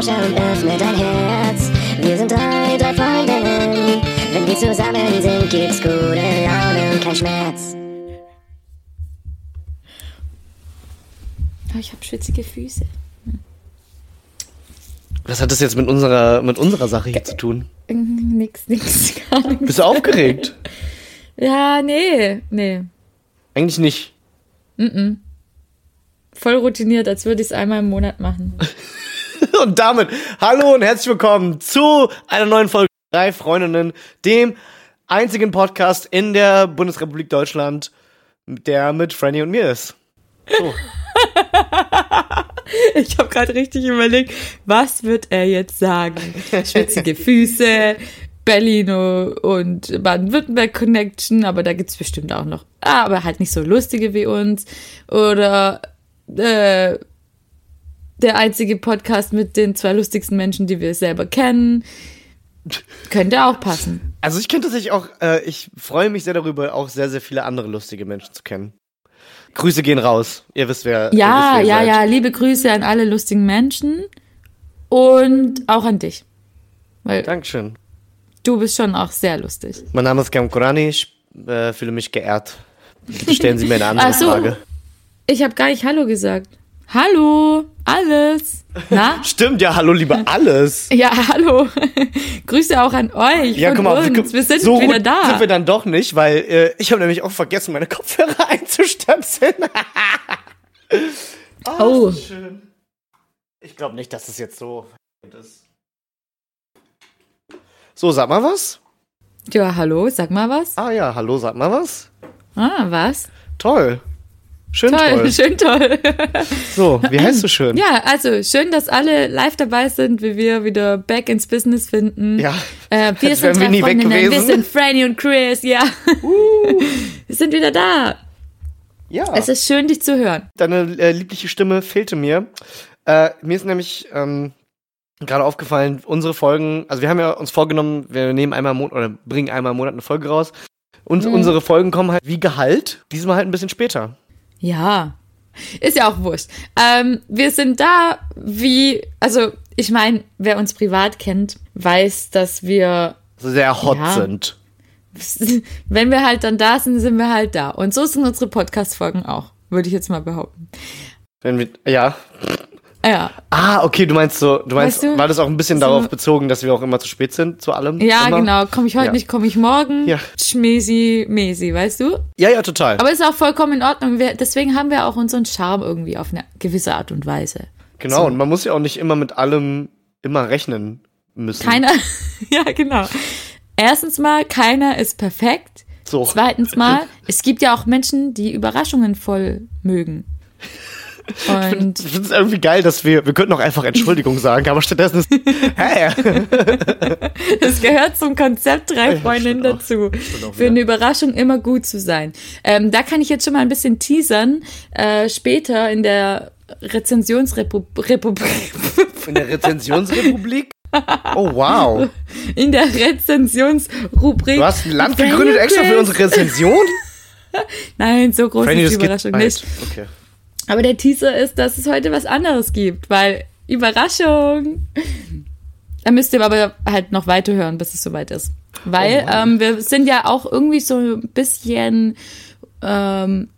Lauscher und öffne dein Herz. Wir sind drei, drei Freundinnen. Wenn wir zusammen sind, gibt's gute Laune und kein Schmerz. Oh, ich habe schwitzige Füße. Was hat das jetzt mit unserer, mit unserer Sache hier zu tun? Mm, Nix, nix, gar nichts. Bist du aufgeregt? Ja, nee, nee. Eigentlich nicht. Voll routiniert, als würde ich es einmal im Monat machen. Und damit hallo und herzlich willkommen zu einer neuen Folge Drei Freundinnen, dem einzigen Podcast in der Bundesrepublik Deutschland, der mit Franny und mir ist. So. Ich habe gerade richtig überlegt, was wird er jetzt sagen? Schwitzige Füße, Berlino und Baden-Württemberg Connection, aber da gibt's bestimmt auch noch, aber halt nicht so lustige wie uns. Oder äh, der einzige Podcast mit den zwei lustigsten Menschen, die wir selber kennen. Könnte auch passen. Also ich könnte tatsächlich auch, äh, ich freue mich sehr darüber, auch sehr, sehr viele andere lustige Menschen zu kennen. Grüße gehen raus. Ihr wisst, wer. Ja, wisst, wer ja, seid. ja, liebe Grüße an alle lustigen Menschen und auch an dich. Weil Dankeschön. du bist schon auch sehr lustig. Mein Name ist Kam Kurani, ich äh, fühle mich geehrt. Bitte stellen Sie mir eine andere so. Frage. Ich habe gar nicht Hallo gesagt. Hallo, alles. Na? Stimmt, ja, hallo, liebe alles. Ja, hallo. Grüße auch an euch Ja, guck mal, uns. Wir sind so wieder gut da. sind wir dann doch nicht, weil äh, ich habe nämlich auch vergessen, meine Kopfhörer einzustöpseln. oh, Schön. Ich glaube nicht, dass es jetzt so ist. So, sag mal was. ja, hallo, sag mal was. Ah ja, hallo, sag mal was. Ah, was? Toll. Schön toll. Toll, schön toll. So, wie heißt du schön? Ja, also schön, dass alle live dabei sind, wie wir wieder back ins Business finden. Ja, Äh, wir sind wir nie weg Freundinnen, wir gewesen. sind Franny und Chris, ja. wir sind wieder da. Ja. Es ist schön, dich zu hören. Deine äh, liebliche Stimme fehlte mir. Äh, mir ist nämlich ähm, gerade aufgefallen, unsere Folgen, also wir haben ja uns vorgenommen, wir nehmen einmal im Monat oder bringen einmal im Monat eine Folge raus. Und Mhm. unsere Folgen kommen halt wie Gehalt, diesmal halt ein bisschen später. Ja. Ist ja auch wurscht. Ähm, wir sind da wie, also ich meine, wer uns privat kennt, weiß, dass wir, sehr hot Ja. sind. wenn wir halt dann da sind, sind wir halt da. Und so sind unsere Podcast-Folgen auch, würde ich jetzt mal behaupten. Wenn wir, ja. Ja, Ah, okay, du meinst so, du meinst, Weißt du, war das auch ein bisschen so- darauf bezogen, dass wir auch immer zu spät sind zu allem? ja immer? genau. Komme ich heute Ja. nicht, komme ich morgen. Ja. Schmesi, mesi, weißt du? Ja, ja, total. Aber ist auch vollkommen in Ordnung. Wir, deswegen haben wir auch unseren Charme irgendwie auf eine gewisse Art und Weise. genau, so. und man muss ja auch nicht immer mit allem immer rechnen müssen. Keiner, ja genau. Erstens mal, keiner ist perfekt. So. Zweitens mal, es gibt ja auch Menschen, die Überraschungen voll mögen. Und Ich finde es irgendwie geil, dass wir, wir könnten auch einfach Entschuldigung sagen, aber stattdessen ist, hey, es gehört zum Konzept drei Ja, Freundinnen auch. dazu. Für eine Überraschung immer gut zu sein. Ähm, da kann ich jetzt schon mal ein bisschen teasern. Äh, später in der Rezensionsrepublik, in der Rezensionsrepublik? Oh, wow. in der Rezensionsrubrik. Du hast ein Land gegründet extra für unsere Rezension? Nein, so groß Franny, ist die das Überraschung nicht. Okay. Aber der Teaser ist, dass es heute was anderes gibt, weil Überraschung. Da müsst ihr aber halt noch weiterhören, bis es soweit ist. Weil Oh ähm, wir sind ja auch irgendwie so ein bisschen ähm,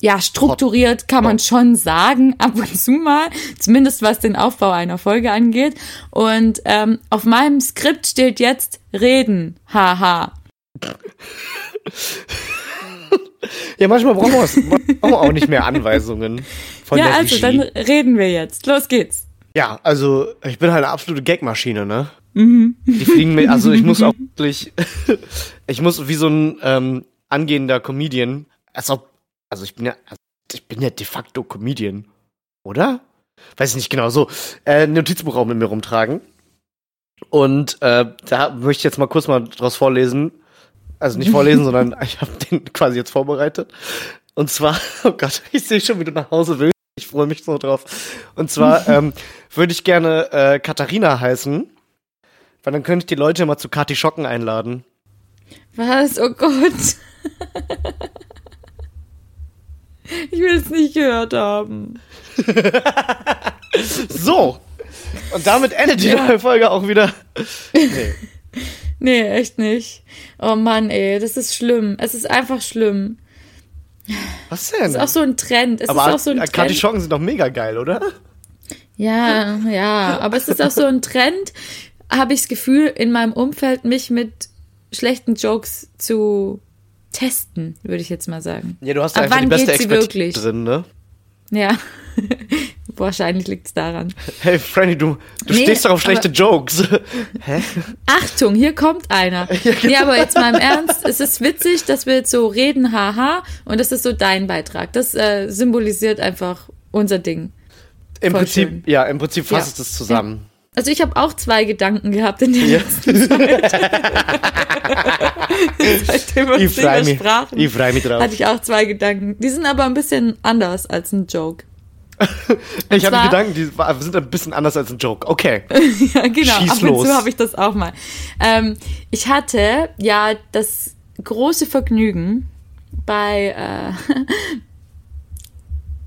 ja strukturiert, kann man schon sagen, ab und zu mal, zumindest was den Aufbau einer Folge angeht. Und ähm, auf meinem Skript steht jetzt reden, haha. Ja, manchmal brauchen wir, auch nicht mehr Anweisungen von ja, der also Regie. dann reden wir jetzt. Los geht's. Ja, also ich bin halt eine absolute Gagmaschine, ne? Die fliegen mir, also ich muss auch wirklich, ich muss wie so ein ähm, angehender Comedian, als ob, also ich bin ja, also ich bin ja de facto Comedian, oder? Weiß ich nicht genau, so, äh, ein Notizbuch auch mit mir rumtragen. Und äh, da möchte ich jetzt mal kurz mal draus vorlesen. Also nicht vorlesen, sondern ich habe den quasi jetzt vorbereitet. Und zwar, oh Gott, ich sehe schon, wie du nach Hause willst. Ich freue mich so drauf. Und zwar ähm, würde ich gerne äh, Katharina heißen, weil dann könnte ich die Leute mal zu Kati Schocken einladen. Was? Oh Gott. Ich will es nicht gehört haben. So, Und damit endet die neue Folge auch wieder. Nee. Nee, echt nicht. Oh Mann, ey, das ist schlimm. Es ist einfach schlimm. Was denn? ist auch so ein Trend. Es aber ist auch so ein Trend. Artischocken sind doch mega geil, oder? Ja, ja, aber es ist auch so ein Trend, habe ich das Gefühl, in meinem Umfeld mich mit schlechten Jokes zu testen, würde ich jetzt mal sagen. Ja, du hast einfach die beste Expertise wirklich? drin, ne? Ja, wahrscheinlich liegt es daran. Hey, Franny, du, du Nee, stehst doch auf schlechte aber- Jokes. Hä? Achtung, hier kommt einer. Nee, aber jetzt mal im Ernst, es ist witzig, dass wir jetzt so reden, haha, und das ist so dein Beitrag. Das äh, symbolisiert einfach unser Ding. Im Voll Prinzip, schön. ja, im Prinzip fasst Ja. es das zusammen. Also ich habe auch zwei Gedanken gehabt in der Ja. letzten Zeit. Seitdem wir Ich uns nicht freu mehr mich. Ich freu mich drauf. hatte ich auch zwei Gedanken. Die sind aber ein bisschen anders als ein Joke. Ich habe Gedanken, die sind ein bisschen anders als ein Joke. Okay. ja, genau. Schieß Ab und zu habe ich das auch mal. Ähm, ich hatte ja das große Vergnügen, bei äh,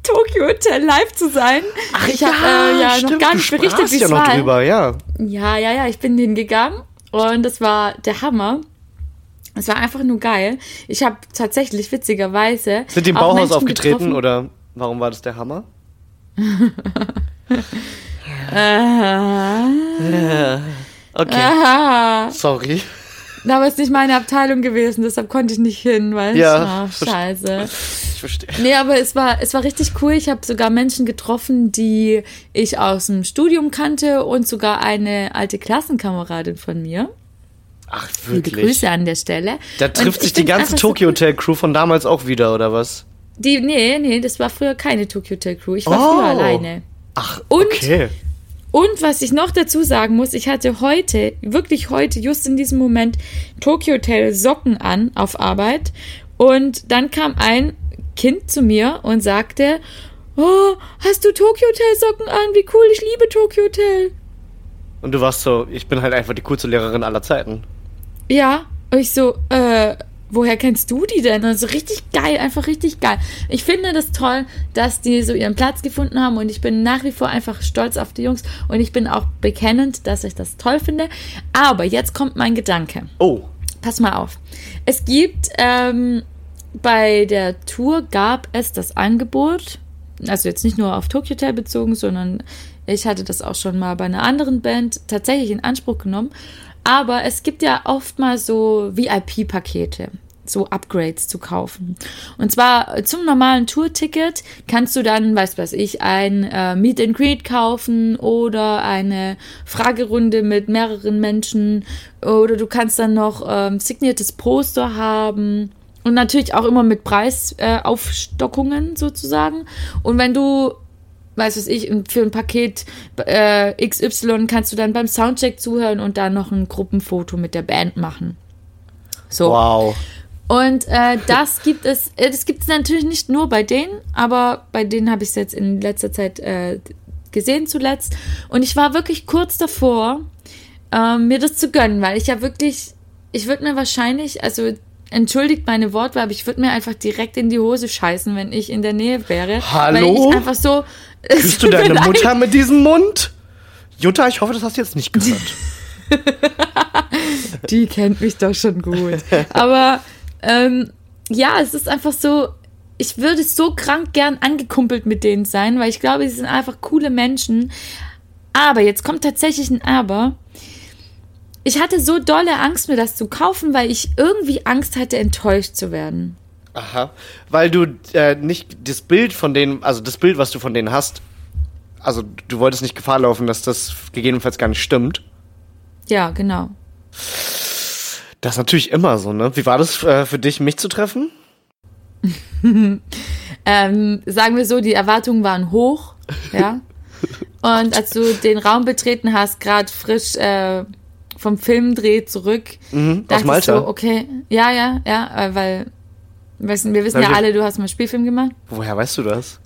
Tokyo Hotel live zu sein. ich habe äh, ja noch stimmt, gar du nicht berichtet, wie ja es noch war. drüber, ja. Ja, ja, ja, ich bin hingegangen und das war der Hammer. Es war einfach nur geil. Ich habe tatsächlich witzigerweise. Sind die im Bauhaus aufgetreten getroffen- oder warum war das der Hammer? Okay, sorry. Aber es ist nicht meine Abteilung gewesen, deshalb konnte ich nicht hin, weil Ja, ach, scheiße. Ich verstehe. Nee, aber es war, es war richtig cool. Ich habe sogar Menschen getroffen, die ich aus dem Studium kannte und sogar eine alte Klassenkameradin von mir. Ach, Liebe wirklich. Grüße an der Stelle. Da trifft ich sich die ganze Tokyo. Hotel Crew von damals auch wieder, oder was? Die, nee, nee, das war früher keine Tokyo Hotel Crew. Ich war Oh. früher alleine. Ach, Und- okay. Und was ich noch dazu sagen muss, ich hatte heute, wirklich heute, just in diesem Moment, Tokyo Hotel Socken an auf Arbeit. Und dann kam ein Kind zu mir und sagte, oh, hast du Tokyo Hotel Socken an? Wie cool, ich liebe Tokyo Hotel. Und du warst so, ich bin halt einfach die coolste Lehrerin aller Zeiten. Ja, und ich so, äh, woher kennst du die denn? Also richtig geil, einfach richtig geil. Ich finde das toll, dass die so ihren Platz gefunden haben und ich bin nach wie vor einfach stolz auf die Jungs und ich bin auch bekennend, dass ich das toll finde. Aber jetzt kommt mein Gedanke. Oh, Pass mal auf. Es gibt, ähm, bei der Tour gab es das Angebot, also jetzt nicht nur auf Tokyo Hotel bezogen, sondern ich hatte das auch schon mal bei einer anderen Band tatsächlich in Anspruch genommen. Aber es gibt ja oft mal so VIP-Pakete, so Upgrades zu kaufen. Und zwar zum normalen Tourticket kannst du dann, weiß was ich, ein äh, Meet and Greet kaufen oder eine Fragerunde mit mehreren Menschen oder du kannst dann noch ähm, signiertes Poster haben. Und natürlich auch immer mit Preisaufstockungen äh, sozusagen. Und wenn du weiß was ich, für ein Paket äh, XY kannst du dann beim Soundcheck zuhören und dann noch ein Gruppenfoto mit der Band machen. So. wow. Und äh, das gibt es, äh, das gibt es natürlich nicht nur bei denen, aber bei denen habe ich es jetzt in letzter Zeit äh, gesehen zuletzt. Und ich war wirklich kurz davor, ähm, mir das zu gönnen, weil ich ja wirklich, ich würde mir wahrscheinlich, also entschuldigt meine Wortwahl, aber ich würde mir einfach direkt in die Hose scheißen, wenn ich in der Nähe wäre. Weil Hallo? ich einfach so. Küsst du deine Mutter mit diesem Mund? Jutta, ich hoffe, das hast du jetzt nicht gehört. Die kennt mich doch schon gut. Aber ähm, ja, es ist einfach so, ich würde so krank gern angekumpelt mit denen sein, weil ich glaube, sie sind einfach coole Menschen. Aber jetzt kommt tatsächlich ein Aber. Ich hatte so dolle Angst, mir das zu kaufen, weil ich irgendwie Angst hatte, enttäuscht zu werden. Aha. Weil du äh, nicht das Bild von denen, also das Bild, was du von denen hast, also du wolltest nicht Gefahr laufen, dass das gegebenenfalls gar nicht stimmt. Ja, genau. Das ist natürlich immer so, ne? Wie war das äh, für dich, mich zu treffen? Ähm, sagen wir so, die Erwartungen waren hoch, ja. Und als du den Raum betreten hast, gerade frisch äh, vom Filmdreh zurück, Mhm, aus Malta. so, okay, ja, ja, ja, äh, weil wir wissen, wir wissen ja alle, du hast mal Spielfilm gemacht. Woher weißt du das?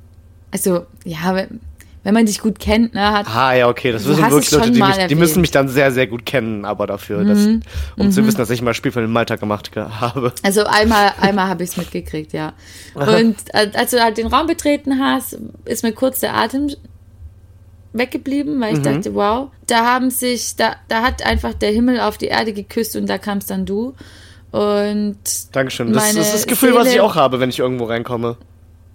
Also, ja, wenn- wenn man dich gut kennt, ne, hat, Ah, ja, okay. Das wissen wirklich Leute, die, mich, die müssen mich dann sehr, sehr gut kennen, aber dafür, dass, Mhm. um zu wissen, dass ich mal Spielfilm in Malta gemacht ge- habe. Also einmal, einmal habe ich es mitgekriegt, ja. Und äh, als du halt den Raum betreten hast, ist mir kurz der Atem weggeblieben, weil ich dachte, wow, da haben sich, da, da hat einfach der Himmel auf die Erde geküsst und da kamst dann du. Und Dankeschön. Das, ist das Gefühl, was ich Seele- auch habe, wenn ich irgendwo reinkomme.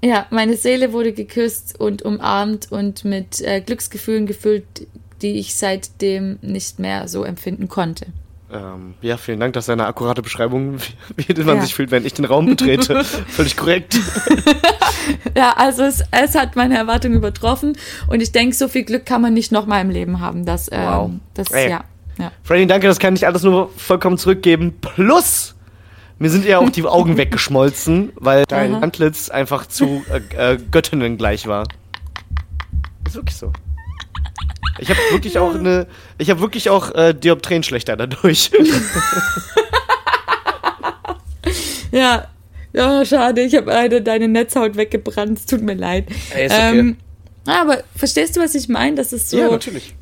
ja, meine Seele wurde geküsst und umarmt und mit äh, Glücksgefühlen gefüllt, die ich seitdem nicht mehr so empfinden konnte. Ähm, ja, vielen Dank, das ist eine akkurate Beschreibung, wie, wie man Ja. sich fühlt, wenn ich den Raum betrete. Völlig korrekt. Ja, also es, es hat meine Erwartungen übertroffen und ich denke, so viel Glück kann man nicht nochmal im Leben haben. Das, ähm, Wow. das Ey. ja. ja. Freddy, danke, das kann ich alles nur vollkommen zurückgeben. Plus, mir sind ja auch die Augen weggeschmolzen, weil dein Aha. Antlitz einfach zu äh, äh, Göttinnen gleich war. Ist wirklich so. Ich habe wirklich auch eine, ich habe wirklich auch äh, Dioptrien schlechter dadurch. Ja, ja schade, ich habe leider deine Netzhaut weggebrannt, es tut mir leid. Ey, ist okay. Ähm, aber verstehst du, was ich meine? Das ist so natürlich.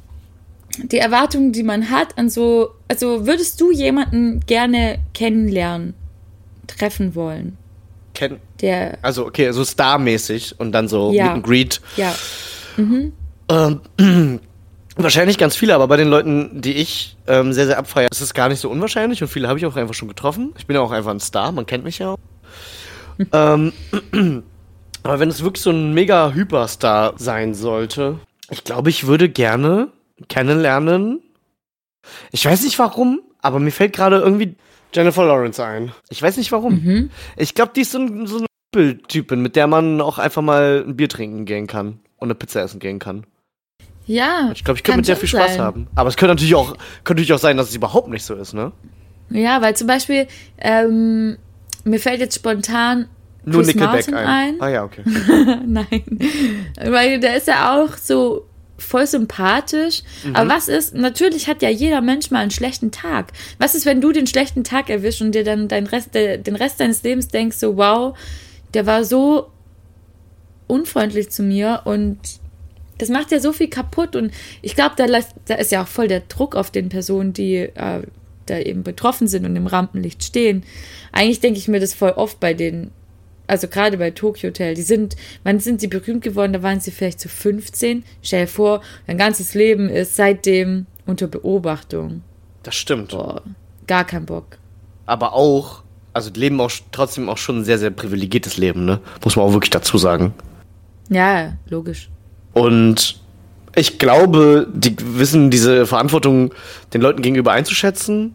die Erwartungen, die man hat an so, also würdest du jemanden gerne kennenlernen, treffen wollen, Ken der, also okay, so starmäßig und dann so Ja. Meet and Greet. ja, Ähm, wahrscheinlich ganz viele, aber bei den Leuten, die ich ähm, sehr, sehr abfeiere, ist es gar nicht so unwahrscheinlich und viele habe ich auch einfach schon getroffen. Ich bin ja auch einfach ein Star, man kennt mich ja auch. ähm, aber wenn es wirklich so ein mega Hyperstar sein sollte, ich glaube, ich würde gerne kennenlernen. Ich weiß nicht warum, aber mir fällt gerade irgendwie Jennifer Lawrence ein. Ich weiß nicht warum. Ich glaube, die ist so, ein, so eine Typin, mit der man auch einfach mal ein Bier trinken gehen kann und eine Pizza essen gehen kann. Ja. Ich glaube, ich könnte mit schon viel Spaß sein. haben. Aber es könnte natürlich auch, könnte natürlich auch sein, dass es überhaupt nicht so ist, ne? Ja, weil zum Beispiel, ähm, mir fällt jetzt spontan Nur Chris Nickelback Martin ein. ein. Ah ja, okay. Nein. Weil der ist ja auch so voll sympathisch. Mhm. Aber was ist, natürlich hat ja jeder Mensch mal einen schlechten Tag. Was ist, wenn du den schlechten Tag erwischst und dir dann dein Rest, den Rest deines Lebens denkst, so, wow, der war so unfreundlich zu mir und das macht ja so viel kaputt und ich glaube, da, da ist ja auch voll der Druck auf den Personen, die äh, da eben betroffen sind und im Rampenlicht stehen. Eigentlich denke ich mir das voll oft bei den, also gerade bei Tokyo Hotel, die sind, wann sind sie berühmt geworden? Da waren sie vielleicht so 15. Stell dir vor, dein ganzes Leben ist seitdem unter Beobachtung. Das stimmt. Boah, gar kein Bock. Aber auch, also die leben auch trotzdem auch schon ein sehr, sehr privilegiertes Leben, ne? Muss man auch wirklich dazu sagen. Ja, logisch. Und ich glaube, die wissen diese Verantwortung den Leuten gegenüber einzuschätzen.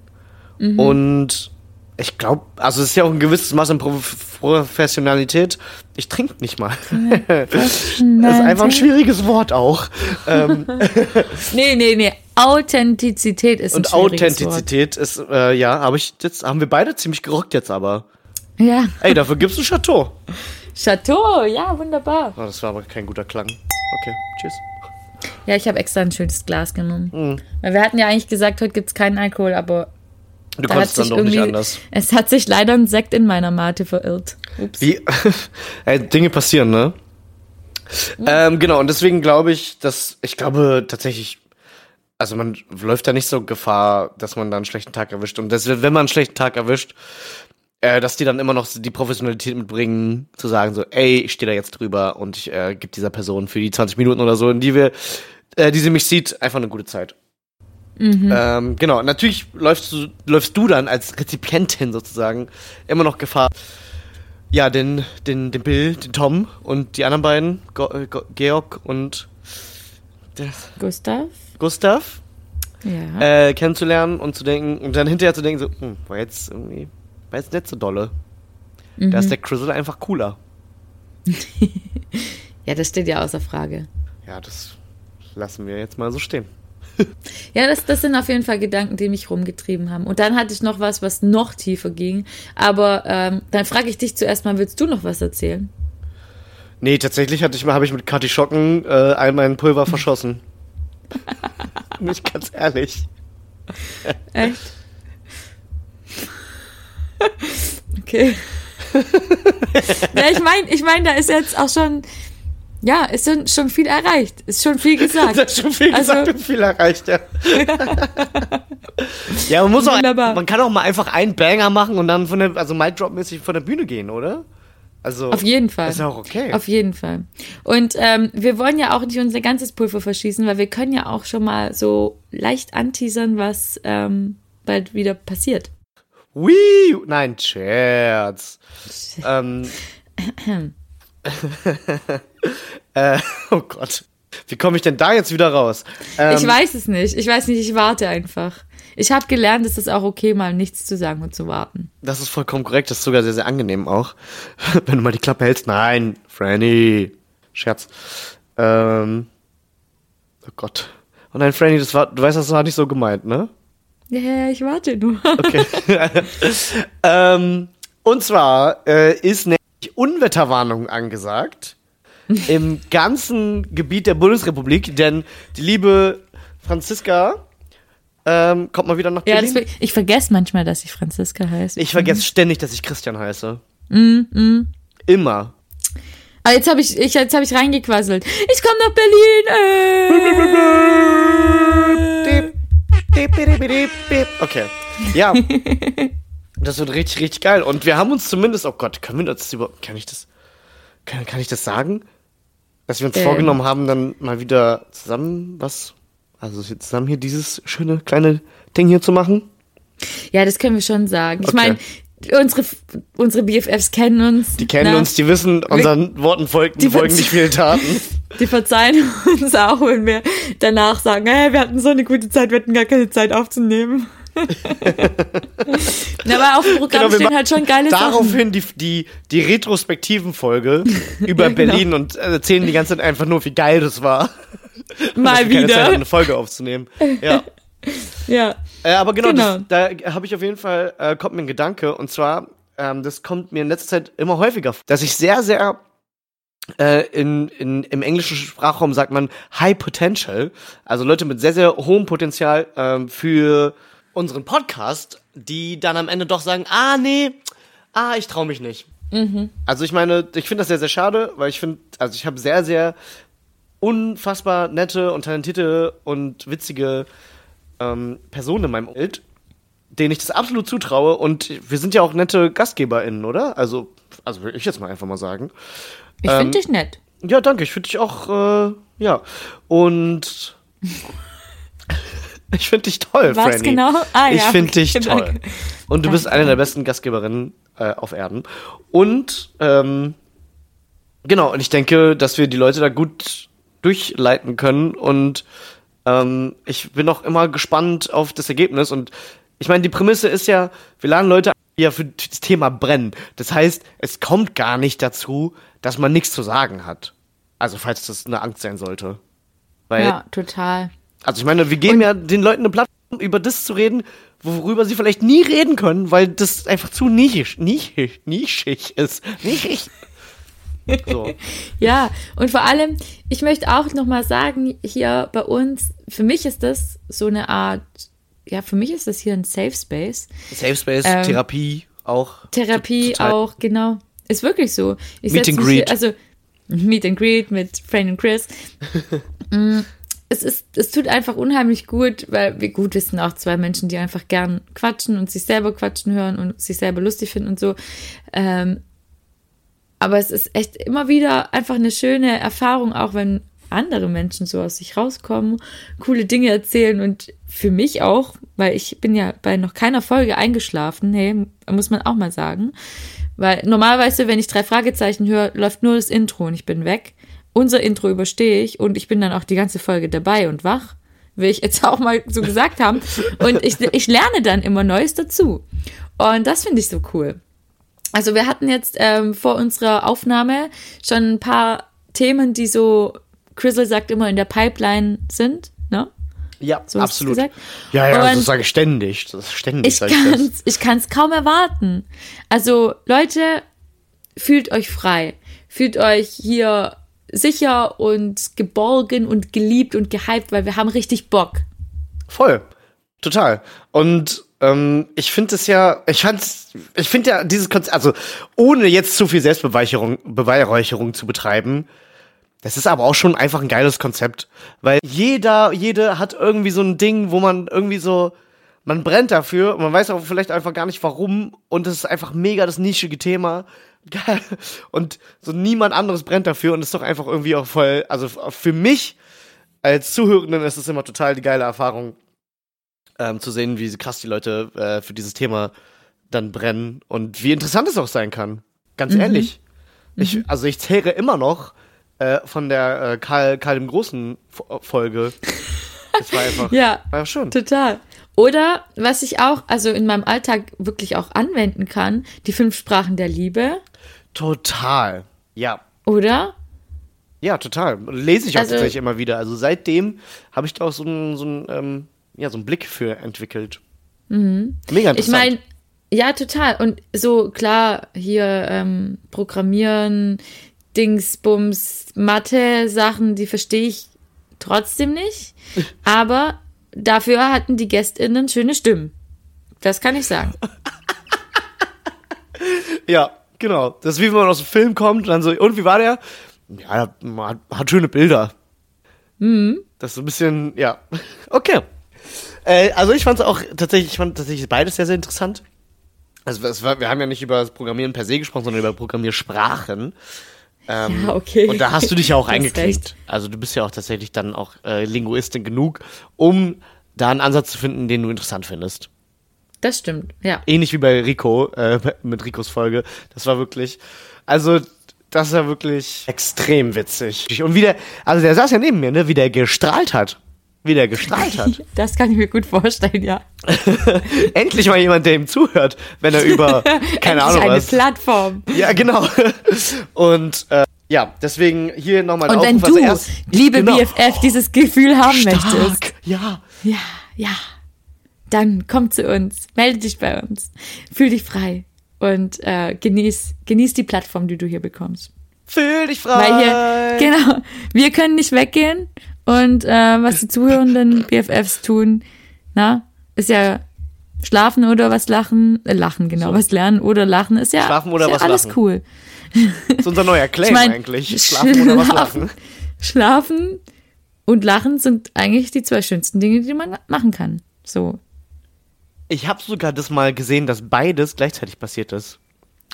Mhm. Und ich glaube, also es ist ja auch ein gewisses Maß an Pro Professionalität. Ich trinke nicht mal. das ist einfach ein schwieriges Wort auch. ähm, Nee, nee, nee. Authentizität ist ein und schwieriges Authentizität ist, äh, ja, habe ich jetzt, haben wir beide ziemlich gerockt jetzt aber. Wort. Ja. Ey, dafür gibt's ein Chateau. Chateau, ja, wunderbar. Oh, das war aber kein guter Klang. Okay, tschüss. Ja, ich habe extra ein schönes Glas genommen. Mhm. Weil wir hatten ja eigentlich gesagt, heute gibt's keinen Alkohol, aber Du da konntest dann doch nicht anders. es hat sich leider ein Sekt in meiner Mate verirrt. Ups. Wie? Ey, Dinge passieren, ne? Ähm, genau, und deswegen glaube ich, dass, ich glaube tatsächlich, also man läuft da nicht so Gefahr, dass man da einen schlechten Tag erwischt. Und das, wenn man einen schlechten Tag erwischt, äh, dass die dann immer noch die Professionalität mitbringen, zu sagen so, ey, ich stehe da jetzt drüber und ich äh, gebe dieser Person für die 20 Minuten oder so, in die wir, äh, die sie mich sieht, einfach eine gute Zeit. Ähm, genau, natürlich läufst du, läufst du dann als Rezipientin sozusagen immer noch Gefahr, ja, den, den, den Bill, den Tom und die anderen beiden, Go, äh, Go, Georg und Gustav? Gustav, Ja. äh, kennenzulernen und zu denken, und dann hinterher zu denken, so, hm, war jetzt irgendwie, war jetzt nicht so dolle. Da ist der Crizzle einfach cooler. ja, das steht ja außer Frage. Ja, das lassen wir jetzt mal so stehen. Ja, das, das sind auf jeden Fall Gedanken, die mich rumgetrieben haben. Und dann hatte ich noch was, was noch tiefer ging. Aber ähm, dann frage ich dich zuerst mal, willst du noch was erzählen? Nee, tatsächlich hatte ich mal, habe ich mit Kathi Schocken äh, all mein Pulver verschossen. Nicht ganz ehrlich. Echt? Okay. ja, ich meine, ich mein, da ist jetzt auch schon, ja, ist schon, schon viel erreicht. Ist schon viel gesagt. Ist schon viel Also- gesagt und viel erreicht, ja. ja, man muss auch, Wunderbar. man kann auch mal einfach einen Banger machen und dann von der, also Mic Drop mäßig von der Bühne gehen, oder? Also, Auf jeden Fall. Ist auch okay. Auf jeden Fall. Und ähm, wir wollen ja auch nicht unser ganzes Pulver verschießen, weil wir können ja auch schon mal so leicht anteasern, was ähm, bald wieder passiert. Wii! Nein, Scherz. ähm, äh, oh Gott. Wie komme ich denn da jetzt wieder raus? Ähm, ich weiß es nicht. Ich weiß nicht, ich warte einfach. Ich habe gelernt, es ist auch okay, mal nichts zu sagen und zu warten. Das ist vollkommen korrekt. Das ist sogar sehr, sehr angenehm auch. Wenn du mal die Klappe hältst. Nein, Franny. Scherz. Ähm, oh Gott. Oh nein, Franny, das war, du weißt, das war nicht so gemeint, ne? Ja, ja, ich warte nur. Okay. ähm, und zwar äh, ist nämlich Unwetterwarnung angesagt im ganzen Gebiet der Bundesrepublik, denn die liebe Franziska ähm, kommt mal wieder nach Ja, Berlin. das, ich vergesse manchmal, dass ich Franziska heiße. ich vergesse ständig, dass ich Christian heiße. Mm, mm. Immer. Aber jetzt habe ich, ich, jetzt hab ich reingequasselt. Ich komme nach Berlin. Äh. Okay. Ja. Das wird richtig, richtig geil. Und wir haben uns zumindest, oh Gott, können wir das überhaupt, kann ich das, kann, kann ich das sagen? Dass wir uns Ähm. vorgenommen haben, dann mal wieder zusammen was, also zusammen hier dieses schöne kleine Ding hier zu machen? Ja, das können wir schon sagen. Ich Okay. meine, unsere, unsere BFFs kennen uns. Die kennen na, uns, die wissen, unseren Worten folgen, die folgen nicht viele Taten. Die verzeihen uns auch, wenn wir danach sagen, hey, wir hatten so eine gute Zeit, wir hatten gar keine Zeit aufzunehmen. Na, aber auf dem Programm Genau, stehen halt schon geile Sachen. Daraufhin die, die, die retrospektiven Folge über Ja, genau. Berlin und erzählen die ganze Zeit einfach nur, wie geil das war. Mal keine Zeit wieder. eine Folge aufzunehmen. Ja. Ja. Äh, aber genau, Genau. Das, da habe ich auf jeden Fall, äh, kommt mir ein Gedanke, und zwar, ähm, das kommt mir in letzter Zeit immer häufiger vor, dass ich sehr, sehr äh, in, in, im englischen Sprachraum sagt man High Potential, also Leute mit sehr, sehr hohem Potenzial ähm, für unseren Podcast, die dann am Ende doch sagen, ah, nee, ah, ich traue mich nicht. Also ich meine, ich finde das sehr, sehr schade, weil ich finde, also ich habe sehr, sehr unfassbar nette und talentierte und witzige ähm, Personen in meinem Umfeld, denen ich das absolut zutraue. Und wir sind ja auch nette GastgeberInnen, oder? Also, also will ich jetzt mal einfach mal sagen. Ich Ähm, finde dich nett. Ja, danke. Ich finde dich auch, äh, ja. Und ich finde dich toll, Was Franny. genau? Ah, ich ja, finde dich toll. danke. Und du bist eine der besten Gastgeberinnen äh, auf Erden. Und ähm, genau, und ich denke, dass wir die Leute da gut durchleiten können. Und ähm, ich bin auch immer gespannt auf das Ergebnis. Und ich meine, die Prämisse ist ja, wir laden Leute, ja für das Thema brennen. Das heißt, es kommt gar nicht dazu, dass man nichts zu sagen hat. Also, falls das eine Angst sein sollte. Weil, Ja, total. also ich meine, wir geben ja den Leuten eine Plattform, über das zu reden, worüber sie vielleicht nie reden können, weil das einfach zu nischig, nischig, nischig ist. Nischig. So. Ja, und vor allem, ich möchte auch nochmal sagen, hier bei uns, für mich ist das so eine Art, ja, für mich ist das hier ein Safe Space. Safe Space, Ähm, Therapie auch. Therapie Total. auch, genau. Ist wirklich so. Ich Meet and mich hier- Greet. Also, Meet and Greet mit Fran und Chris. Mm, es ist, es tut einfach unheimlich gut, weil wir gut wissen auch zwei Menschen, die einfach gern quatschen und sich selber quatschen hören und sich selber lustig finden und so. Ähm, aber es ist echt immer wieder einfach eine schöne Erfahrung, auch wenn andere Menschen so aus sich rauskommen, coole Dinge erzählen und für mich auch, weil ich bin ja bei noch keiner Folge eingeschlafen, hey, muss man auch mal sagen. Weil normalerweise, wenn ich drei Fragezeichen höre, läuft nur das Intro und ich bin weg. Unser Intro überstehe ich und ich bin dann auch die ganze Folge dabei und wach, will ich jetzt auch mal so gesagt haben. Und ich, ich lerne dann immer Neues dazu. Und das finde ich so cool. Also wir hatten jetzt ähm, vor unserer Aufnahme schon ein paar Themen, die so, Chrisel sagt immer, in der Pipeline sind? Ja, So absolut. Ja, ja, das Und- sage ich ständig. Das ist ständig, Ich das. ich kann's kaum erwarten. Also, Leute, fühlt euch frei. Fühlt euch hier sicher und geborgen und geliebt und gehypt, weil wir haben richtig Bock. Voll. Total. Und ähm, ich finde es ja, ich fand's, ich finde ja dieses Konzept, also ohne jetzt zu viel Selbstbeweihräucherung Beweihräucherung zu betreiben, das ist aber auch schon einfach ein geiles Konzept. Weil jeder, jede hat irgendwie so ein Ding, wo man irgendwie so, man brennt dafür, man weiß auch vielleicht einfach gar nicht warum und es ist einfach mega das nischige Thema. Und so niemand anderes brennt dafür und ist doch einfach irgendwie auch voll, also für mich als Zuhörenden ist es immer total die geile Erfahrung, ähm, zu sehen, wie krass die Leute äh, für dieses Thema dann brennen und wie interessant es auch sein kann. Ganz Mhm. ehrlich. Ich, also ich zähre immer noch äh, von der äh, Karl, Karl dem Großen Fo- Folge. Das war einfach, Ja, war schon. total. Oder was ich auch, also in meinem Alltag wirklich auch anwenden kann, die fünf Sprachen der Liebe, Total. Ja. oder? Ja, total. Lese ich auch Also- tatsächlich immer wieder. Also seitdem habe ich da auch so einen so einen, ähm, ja, so einen Blick für entwickelt. Mega interessant. Ich meine, ja, total. Und so klar, hier ähm, Programmieren, Dingsbums, Mathe, Sachen, die verstehe ich trotzdem nicht. Aber dafür hatten die GästInnen schöne Stimmen. Das kann ich sagen. Ja, genau. Das ist wie wenn man aus dem Film kommt und dann so, und wie war der? Ja, hat, hat schöne Bilder. Mhm. Das ist so ein bisschen, ja. Okay. Äh, also ich fand es auch tatsächlich, ich fand tatsächlich beides sehr, sehr interessant. Also war, wir haben ja nicht über das Programmieren per se gesprochen, sondern über Programmiersprachen. Ähm, Ja, okay. Und da hast du dich ja auch recht. Also du bist ja auch tatsächlich dann auch äh, Linguistin genug, um da einen Ansatz zu finden, den du interessant findest. Das stimmt, ja. Ähnlich wie bei Rico, äh, mit Ricos Folge. Das war wirklich, also, das war wirklich extrem witzig. Und wie der, also der saß ja neben mir, ne, wie der gestrahlt hat. Wie der gestrahlt hat. Das kann ich mir gut vorstellen, ja. Endlich mal jemand, der ihm zuhört, wenn er über, keine Ahnung eine was. Plattform. Ja, genau. Und, äh, ja, deswegen hier nochmal Und wenn du, erst, liebe Genau. BFF, dieses Gefühl haben möchtest, stark, ja. ja, ja, dann komm zu uns, melde dich bei uns, fühl dich frei und äh, genieß, genieß die Plattform, die du hier bekommst. Fühl dich frei. Weil hier, genau, wir können nicht weggehen und äh, was die zuhörenden BFFs tun, na, ist ja schlafen oder was lachen, äh, lachen, genau, was lernen oder lachen, ist ja, Schlafen oder ist ja was alles lachen. cool. Das ist unser neuer Claim Ich mein, eigentlich. Schlafen oder was lachen. Schlafen und Lachen sind eigentlich die zwei schönsten Dinge, die man machen kann. So. Ich habe sogar das mal gesehen, dass beides gleichzeitig passiert ist.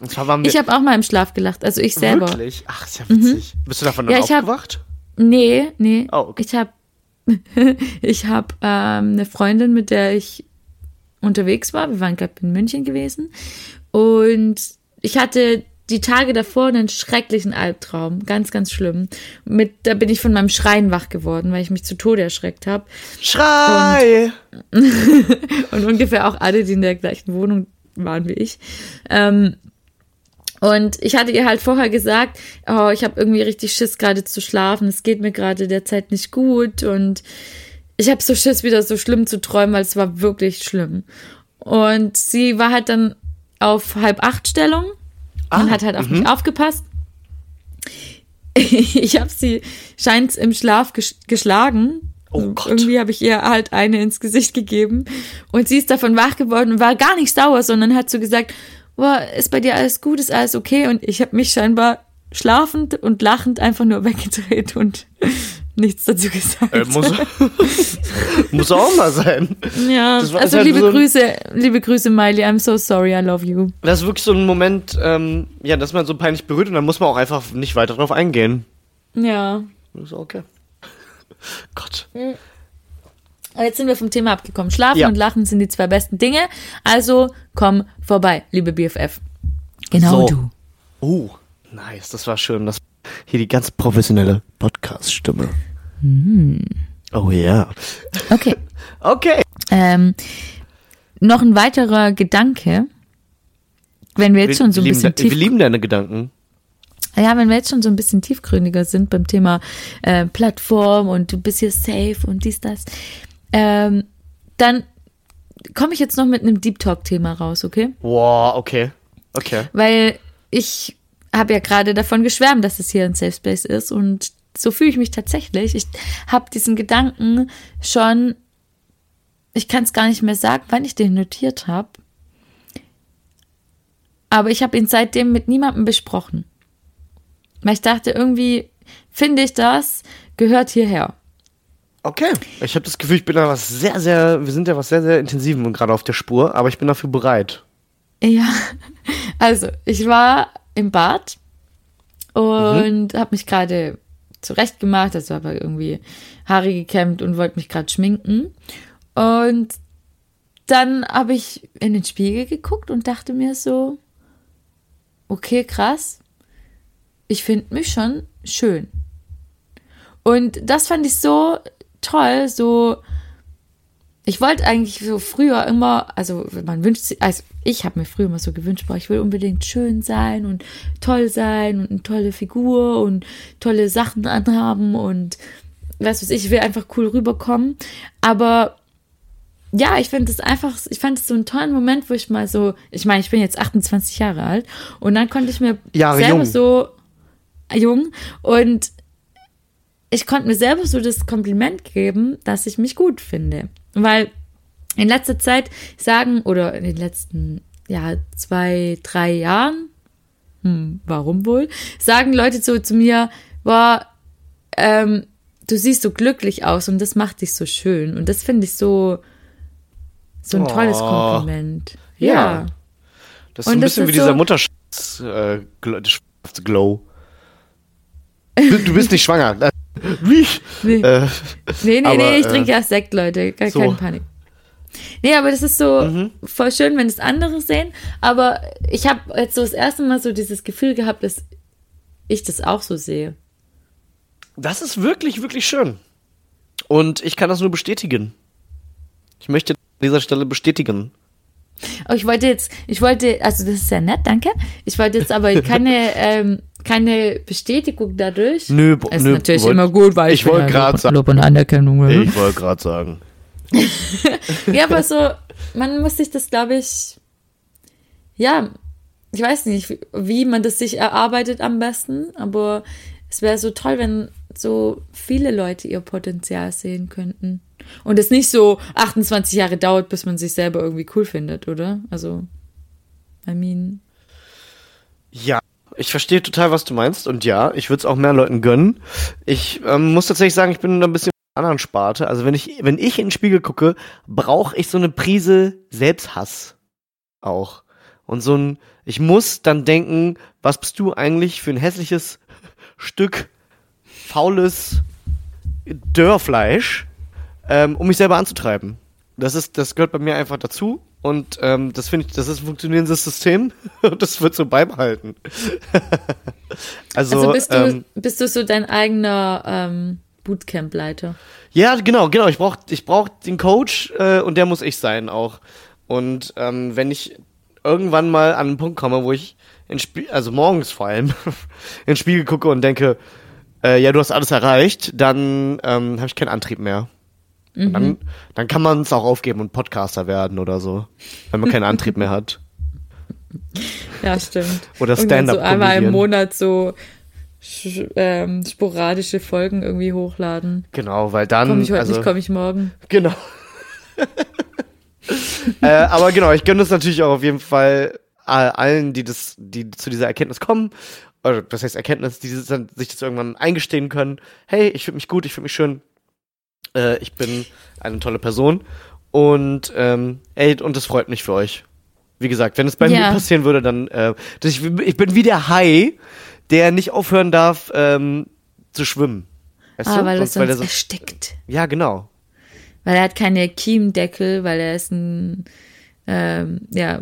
Und zwar waren wir Ich habe auch mal im Schlaf gelacht, also ich selber. Mhm. wirklich. Ach, ist ja witzig. Bist du davon dann Ja, ich hab- aufgewacht? Nee, nee. Oh, okay. Ich habe ich hab, ähm, eine Freundin, mit der ich unterwegs war. Wir waren gerade in München gewesen. Und ich hatte die Tage davor einen schrecklichen Albtraum. Ganz, ganz schlimm. Mit, da bin ich von meinem Schreien wach geworden, weil ich mich zu Tode erschreckt habe. Schrei! Und ungefähr auch alle, die in der gleichen Wohnung waren wie ich. Ähm, und ich hatte ihr halt vorher gesagt, oh, ich habe irgendwie richtig Schiss gerade zu schlafen. Es geht mir gerade derzeit nicht gut und ich habe so Schiss wieder so schlimm zu träumen, weil es war wirklich schlimm. Und sie war halt dann auf halb acht Stellung und Ah, hat halt auf mich aufgepasst. Ich habe sie scheint im Schlaf ges geschlagen. Oh Und Gott. Irgendwie habe ich ihr halt eine ins Gesicht gegeben und sie ist davon wach geworden und war gar nicht sauer, sondern hat so gesagt, boah, ist bei dir alles gut, ist alles okay und ich habe mich scheinbar schlafend und lachend einfach nur weggedreht und nichts dazu gesagt. Äh, muss, muss auch mal sein. ja, war- also halt liebe so Grüße, liebe Grüße Miley, I'm so sorry, I love you. Das ist wirklich so ein Moment, ähm, ja, dass man so peinlich berührt und dann muss man auch einfach nicht weiter drauf eingehen. Ja. Das ist okay. Gott. Aber jetzt sind wir vom Thema abgekommen. Schlafen Ja. und Lachen sind die zwei besten Dinge. Also komm vorbei, liebe BFF. Genau So. du. Oh, nice, das war schön. Das hier die ganz professionelle Podcast-Stimme. Oh ja. Okay. Okay. Ähm, noch ein weiterer Gedanke. Wenn wir jetzt schon so ein bisschen de- wir tief, lieben deine Gedanken. ja, wenn wir jetzt schon so ein bisschen tiefgründiger sind beim Thema äh, Plattform und du bist hier safe und dies, das, ähm, dann komme ich jetzt noch mit einem Deep Talk-Thema raus, okay? Wow, okay. Okay. Weil ich habe ja gerade davon geschwärmt, dass es hier ein Safe Space ist und so fühle ich mich tatsächlich. Ich habe diesen Gedanken schon, ich kann es gar nicht mehr sagen, wann ich den notiert habe. Aber ich habe ihn seitdem mit niemandem besprochen. Weil ich dachte, irgendwie finde ich das, gehört hierher. Okay. Ich habe das Gefühl, ich bin da was sehr, sehr, wir sind ja was sehr, sehr Intensivem gerade auf der Spur, aber ich bin dafür bereit. Ja, also ich war im Bad und habe mich gerade zurechtgemacht, also habe irgendwie Haare gekämmt und wollte mich gerade schminken. Und dann habe ich in den Spiegel geguckt und dachte mir so, okay, krass, ich finde mich schon schön. Und das fand ich so toll, so ich wollte eigentlich so früher immer, also man wünscht sich, also ich habe mir früher immer so gewünscht, boah, ich will unbedingt schön sein und toll sein und eine tolle Figur und tolle Sachen anhaben und was weiß ich, ich will einfach cool rüberkommen. Aber ja, ich finde es einfach, ich fand es so einen tollen Moment, wo ich mal so, ich meine, ich bin jetzt 28 Jahre alt und dann konnte ich mir Jahre selber jung. so jung und ich konnte mir selber so das Kompliment geben, dass ich mich gut finde. Weil in letzter Zeit sagen, oder in den letzten, ja, zwei, drei Jahren, hm, warum wohl, sagen Leute so zu mir, boah, ähm, du siehst so glücklich aus und das macht dich so schön. Und das finde ich so, so ein tolles Oh. Kompliment. Ja. Ja. Das ist so Und ein das bisschen ist wie dieser so- Mutterschutz, äh, du bist nicht schwanger. Wie? Nee. Äh, Nee, nee, Aber, nee, ich äh, trinke erst Sekt, Leute. Gar so. Mhm. keine Panik. Nee, aber das ist so voll schön, wenn es andere sehen. Aber ich habe jetzt so das erste Mal so dieses Gefühl gehabt, dass ich das auch so sehe. das ist wirklich, wirklich schön. Und ich kann das nur bestätigen. Ich möchte an dieser Stelle bestätigen. Aber ich wollte jetzt, ich wollte, also das ist ja nett, danke. Ich wollte jetzt aber keine, ähm, keine Bestätigung dadurch. Nö, ist nö, natürlich wollt- immer gut, weil ich bin wollte Lob, sagen- Lob und Anerkennung. ne? Ich wollte gerade sagen. Ja, aber so, man muss sich das, glaube ich, ja, ich weiß nicht, wie- wie man das sich erarbeitet am besten, aber es wäre so toll, wenn so viele Leute ihr Potenzial sehen könnten. Und es nicht so 28 Jahre dauert, bis man sich selber irgendwie cool findet, oder? Also, I mean, Ja, ich verstehe total, was du meinst. Und ja, ich würde es auch mehr Leuten gönnen. Ich ähm, muss tatsächlich sagen, ich bin ein bisschen anderen Sparte. Also wenn ich, wenn ich in den Spiegel gucke, brauche ich so eine Prise Selbsthass auch. Und so ein, ich muss dann denken, was bist du eigentlich für ein hässliches Stück faules Dörrfleisch, ähm, um mich selber anzutreiben. Das ist, das gehört bei mir einfach dazu. Und ähm, das finde ich, das ist ein funktionierendes System und das wird so beibehalten. also, also bist du, ähm, bist du so dein eigener ähm, Bootcamp-Leiter? ja, genau, genau. Ich brauch, ich brauch den Coach äh, und der muss ich sein auch. Und ähm, wenn ich irgendwann mal an einen Punkt komme, wo ich in Spiel, also morgens vor allem in den Spiegel gucke und denke, äh, ja, du hast alles erreicht, dann ähm, habe ich keinen Antrieb mehr. Mhm. Dann, dann kann man es auch aufgeben und Podcaster werden oder so, wenn man keinen Antrieb mehr hat. Ja, stimmt. Oder Irgendwann So einmal im Monat so ähm, sporadische Folgen irgendwie hochladen. Genau, weil dann. Komme ich heute also, nicht, komme ich morgen. Genau. äh, aber genau, ich gönne es natürlich auch auf jeden Fall äh, allen, die das, die zu dieser Erkenntnis kommen, oder das heißt Erkenntnis, die sich das irgendwann eingestehen können. Hey, ich finde mich gut, ich finde mich schön, äh, ich bin eine tolle Person und ähm, ey, und das freut mich für euch. Wie gesagt, wenn es bei Ja. mir passieren würde, dann, äh, ich, ich bin wie der Hai, der nicht aufhören darf ähm, zu schwimmen. Weißt Ah, du? weil er Sonst- weil er erstickt. ja, genau. Weil er hat keine Kiemdeckel, weil er ist ein, ähm, ja,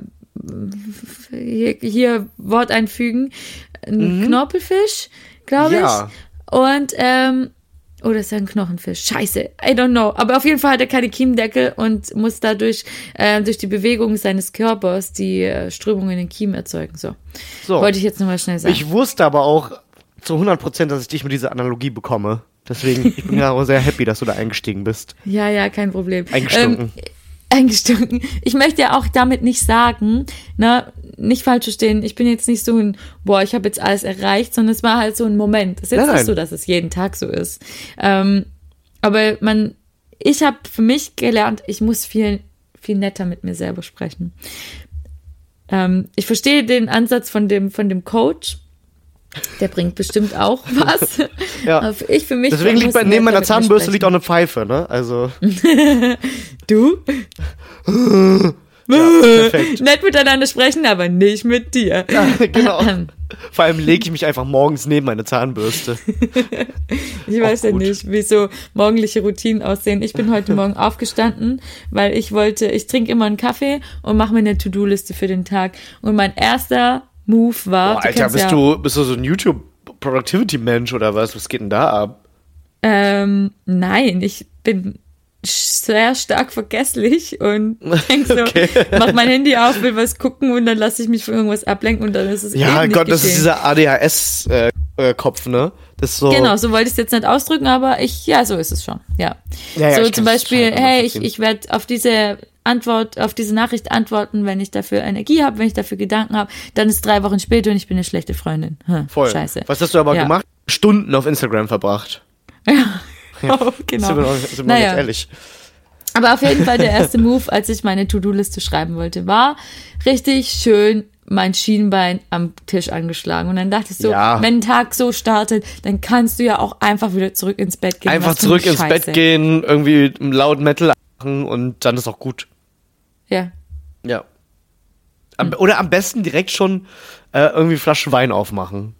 hier, hier Wort einfügen, ein Knorpelfisch, glaube ich. Mhm. Ja. Und, ähm, oder ist er ein Knochenfisch? Scheiße, I don't know. Aber auf jeden Fall hat er keine Kiemdeckel und muss dadurch äh, durch die Bewegung seines Körpers die äh, Strömung in den Kiem erzeugen. So, So. wollte ich jetzt nochmal schnell sagen. Ich wusste aber auch zu 100 Prozent, dass ich dich mit dieser Analogie bekomme. Deswegen, ich bin ja auch sehr happy, dass du da eingestiegen bist. Ja, ja, kein Problem. Eingestunken. Ähm, eingestunken. Ich möchte ja auch damit nicht sagen, ne, nicht falsch verstehen, ich bin jetzt nicht so ein, boah, ich habe jetzt alles erreicht, sondern es war halt so ein Moment. Es ist jetzt nein. nicht so, dass es jeden Tag so ist. Ähm, aber man, ich habe für mich gelernt, ich muss viel, viel netter mit mir selber sprechen. Ähm, ich verstehe den Ansatz von dem, von dem Coach. Der bringt bestimmt auch was. Ja. Ich für mich Deswegen liegt bei, neben meiner Zahnbürste liegt auch eine Pfeife, ne? Also, Du? ja. Nett miteinander sprechen, aber nicht mit dir. genau. Vor allem lege ich mich einfach morgens neben meine Zahnbürste. Ich weiß ja nicht, wie so morgendliche Routinen aussehen. Ich bin heute Morgen aufgestanden, weil ich wollte, ich trinke immer einen Kaffee und mache mir eine To-Do-Liste für den Tag. Und mein erster Move war, du Alter, bist ja, du, bist du so ein YouTube-Productivity-Mensch oder was? Was geht denn da ab? Ähm, nein, ich bin sehr stark vergesslich und denk so, Okay. mach mein Handy auf, will was gucken und dann lasse ich mich von irgendwas ablenken und dann ist es Ja, eben nicht Gott, das ist dieser ADHS-Kopf, ne? Das so. Genau, so wollte ich es jetzt nicht ausdrücken, aber ich, ja, so ist es schon, ja. Ja, ja, so zum Beispiel, hey, ich, ich werde auf diese Antwort, auf diese Nachricht antworten, wenn ich dafür Energie habe, wenn ich dafür Gedanken habe, dann ist drei Wochen später und ich bin eine schlechte Freundin. Hm, Voll. Scheiße. Was hast du aber Ja. gemacht? Stunden auf Instagram verbracht. Oh, genau. Sind wir, noch- sind wir Naja. ehrlich. Aber auf jeden Fall der erste Move, als ich meine To-Do-Liste schreiben wollte, war richtig schön mein Schienbein am Tisch angeschlagen. Und dann dachte ich so, Ja. wenn ein Tag so startet, dann kannst du ja auch einfach wieder zurück ins Bett gehen. Einfach zurück ins Scheiße. Bett gehen, irgendwie laut Metal machen und dann ist auch gut. Ja. Ja. Am, Hm. Oder am besten direkt schon äh, irgendwie Flaschen Wein aufmachen.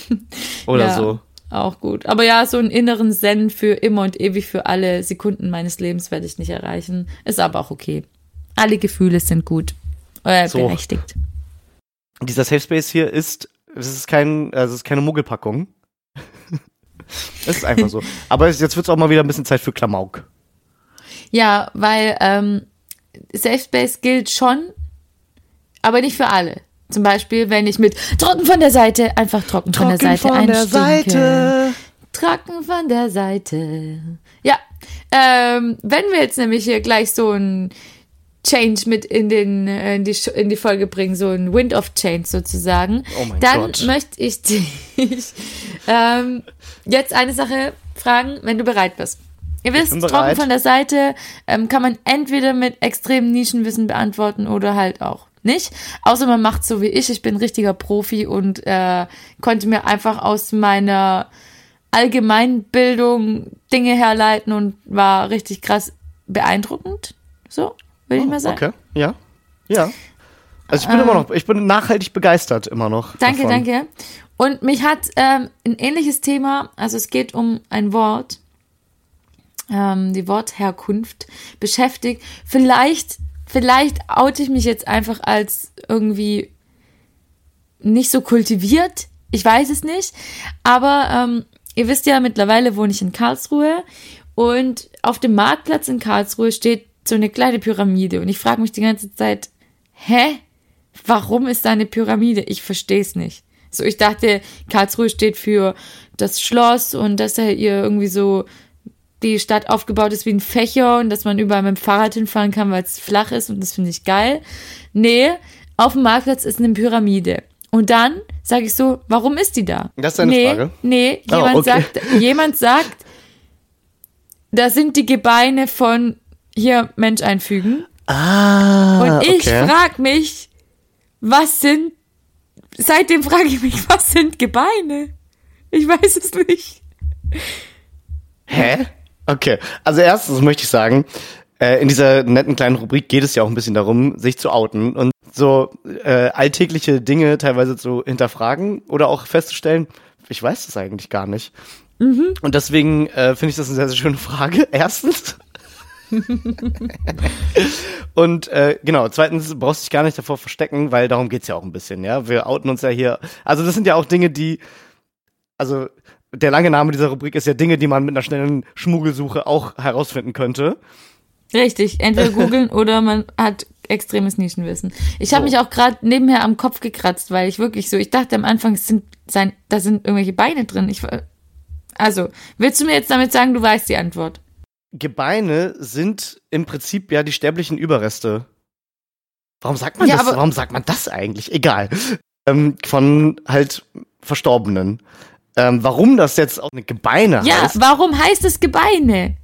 Oder ja, so. Auch gut. Aber ja, so einen inneren Zen für immer und ewig für alle Sekunden meines Lebens werde ich nicht erreichen. Ist aber auch okay. Alle Gefühle sind gut. Äh, So. berechtigt. Dieser Safe Space hier ist, es ist kein, also es ist keine Muggelpackung. Es ist einfach so. Aber jetzt wird es auch mal wieder ein bisschen Zeit für Klamauk. Ja, weil ähm, Safe Space gilt schon, aber nicht für alle. Zum Beispiel, wenn ich mit trocken von der Seite, einfach trocken, von der Seite einstinke. Trocken von der Seite. Ja, ähm, wenn wir jetzt nämlich hier gleich so ein Change mit in, den, äh, in, die, in die Folge bringen, so ein Wind of Change sozusagen, Oh mein dann Gott. möchte ich dich ähm, jetzt eine Sache fragen, wenn du bereit bist. Ihr wisst, trocken von der Seite ähm, kann man entweder mit extremem Nischenwissen beantworten oder halt auch nicht. Außer man macht so wie ich. Ich bin richtiger Profi und äh, konnte mir einfach aus meiner Allgemeinbildung Dinge herleiten und war richtig krass beeindruckend. So, würde ich mal sagen. Okay, ja. Ja. Also ich bin immer noch, ich bin nachhaltig begeistert immer noch. Danke, davon. danke. Und mich hat ähm, ein ähnliches Thema, also es geht um ein Wort, ähm, die Wortherkunft beschäftigt. Vielleicht, vielleicht oute ich mich jetzt einfach als irgendwie nicht so kultiviert. Ich weiß es nicht. Aber ähm, ihr wisst ja, mittlerweile wohne ich in Karlsruhe und auf dem Marktplatz in Karlsruhe steht so eine kleine Pyramide. Und ich frage mich die ganze Zeit, hä? Warum ist da eine Pyramide? Ich verstehe es nicht. So, ich dachte, Karlsruhe steht für das Schloss und dass er ihr irgendwie so die Stadt aufgebaut ist wie ein Fächer und dass man überall mit dem Fahrrad hinfahren kann, weil es flach ist und das finde ich geil. Nee, auf dem Marktplatz ist eine Pyramide. Und dann sage ich so, warum ist die da? Das ist deine nee, Frage? Nee, Oh, jemand okay. sagt, jemand sagt, da sind die Gebeine von hier Mensch einfügen. Ah, Und ich okay. frag mich, was sind, seitdem frage ich mich, was sind Gebeine? Ich weiß es nicht. Hä? Okay. Also erstens möchte ich sagen, äh, in dieser netten kleinen Rubrik geht es ja auch ein bisschen darum, sich zu outen und so äh, alltägliche Dinge teilweise zu hinterfragen oder auch festzustellen, ich weiß das eigentlich gar nicht. Und deswegen äh, finde ich das eine sehr, sehr schöne Frage. Erstens. Und äh, genau, zweitens brauchst du dich gar nicht davor verstecken, weil darum geht's ja auch ein bisschen, ja. Wir outen uns ja hier. Also das sind ja auch Dinge, die, also der lange Name dieser Rubrik ist ja Dinge, die man mit einer schnellen Schmuggelsuche auch herausfinden könnte. Richtig, entweder googeln oder man hat extremes Nischenwissen. Ich habe So. mich auch gerade nebenher am Kopf gekratzt, weil ich wirklich so, ich dachte am Anfang, es sind sein, da sind irgendwelche Beine drin. Ich, also, willst du mir jetzt damit sagen, du weißt die Antwort? Gebeine sind im Prinzip ja die sterblichen Überreste. Warum sagt man Ja, das? Warum sagt man das eigentlich? Egal. Ähm, von halt Verstorbenen. Ähm, warum das jetzt auch eine Gebeine Ja, heißt, warum heißt es Gebeine?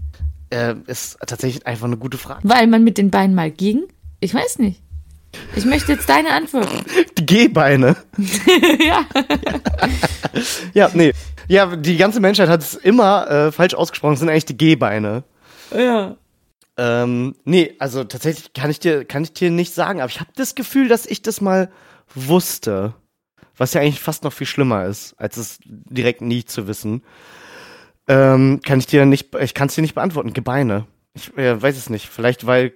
äh, ist tatsächlich einfach eine gute Frage. Weil man mit den Beinen mal ging? Ich weiß nicht. Ich möchte jetzt deine Antwort. Die Gehbeine. ja. Ja, nee. Ja, die ganze Menschheit hat es immer äh, falsch ausgesprochen. Es sind eigentlich die Gehbeine. Ja. Ähm, nee, also tatsächlich kann ich dir, kann ich dir nicht sagen, aber ich habe das Gefühl, dass ich das mal wusste. was ja eigentlich fast noch viel schlimmer ist, als es direkt nie zu wissen. Ähm, kann ich dir nicht, ich kann es dir nicht beantworten. Gebeine. Ich äh, weiß es nicht. Vielleicht weil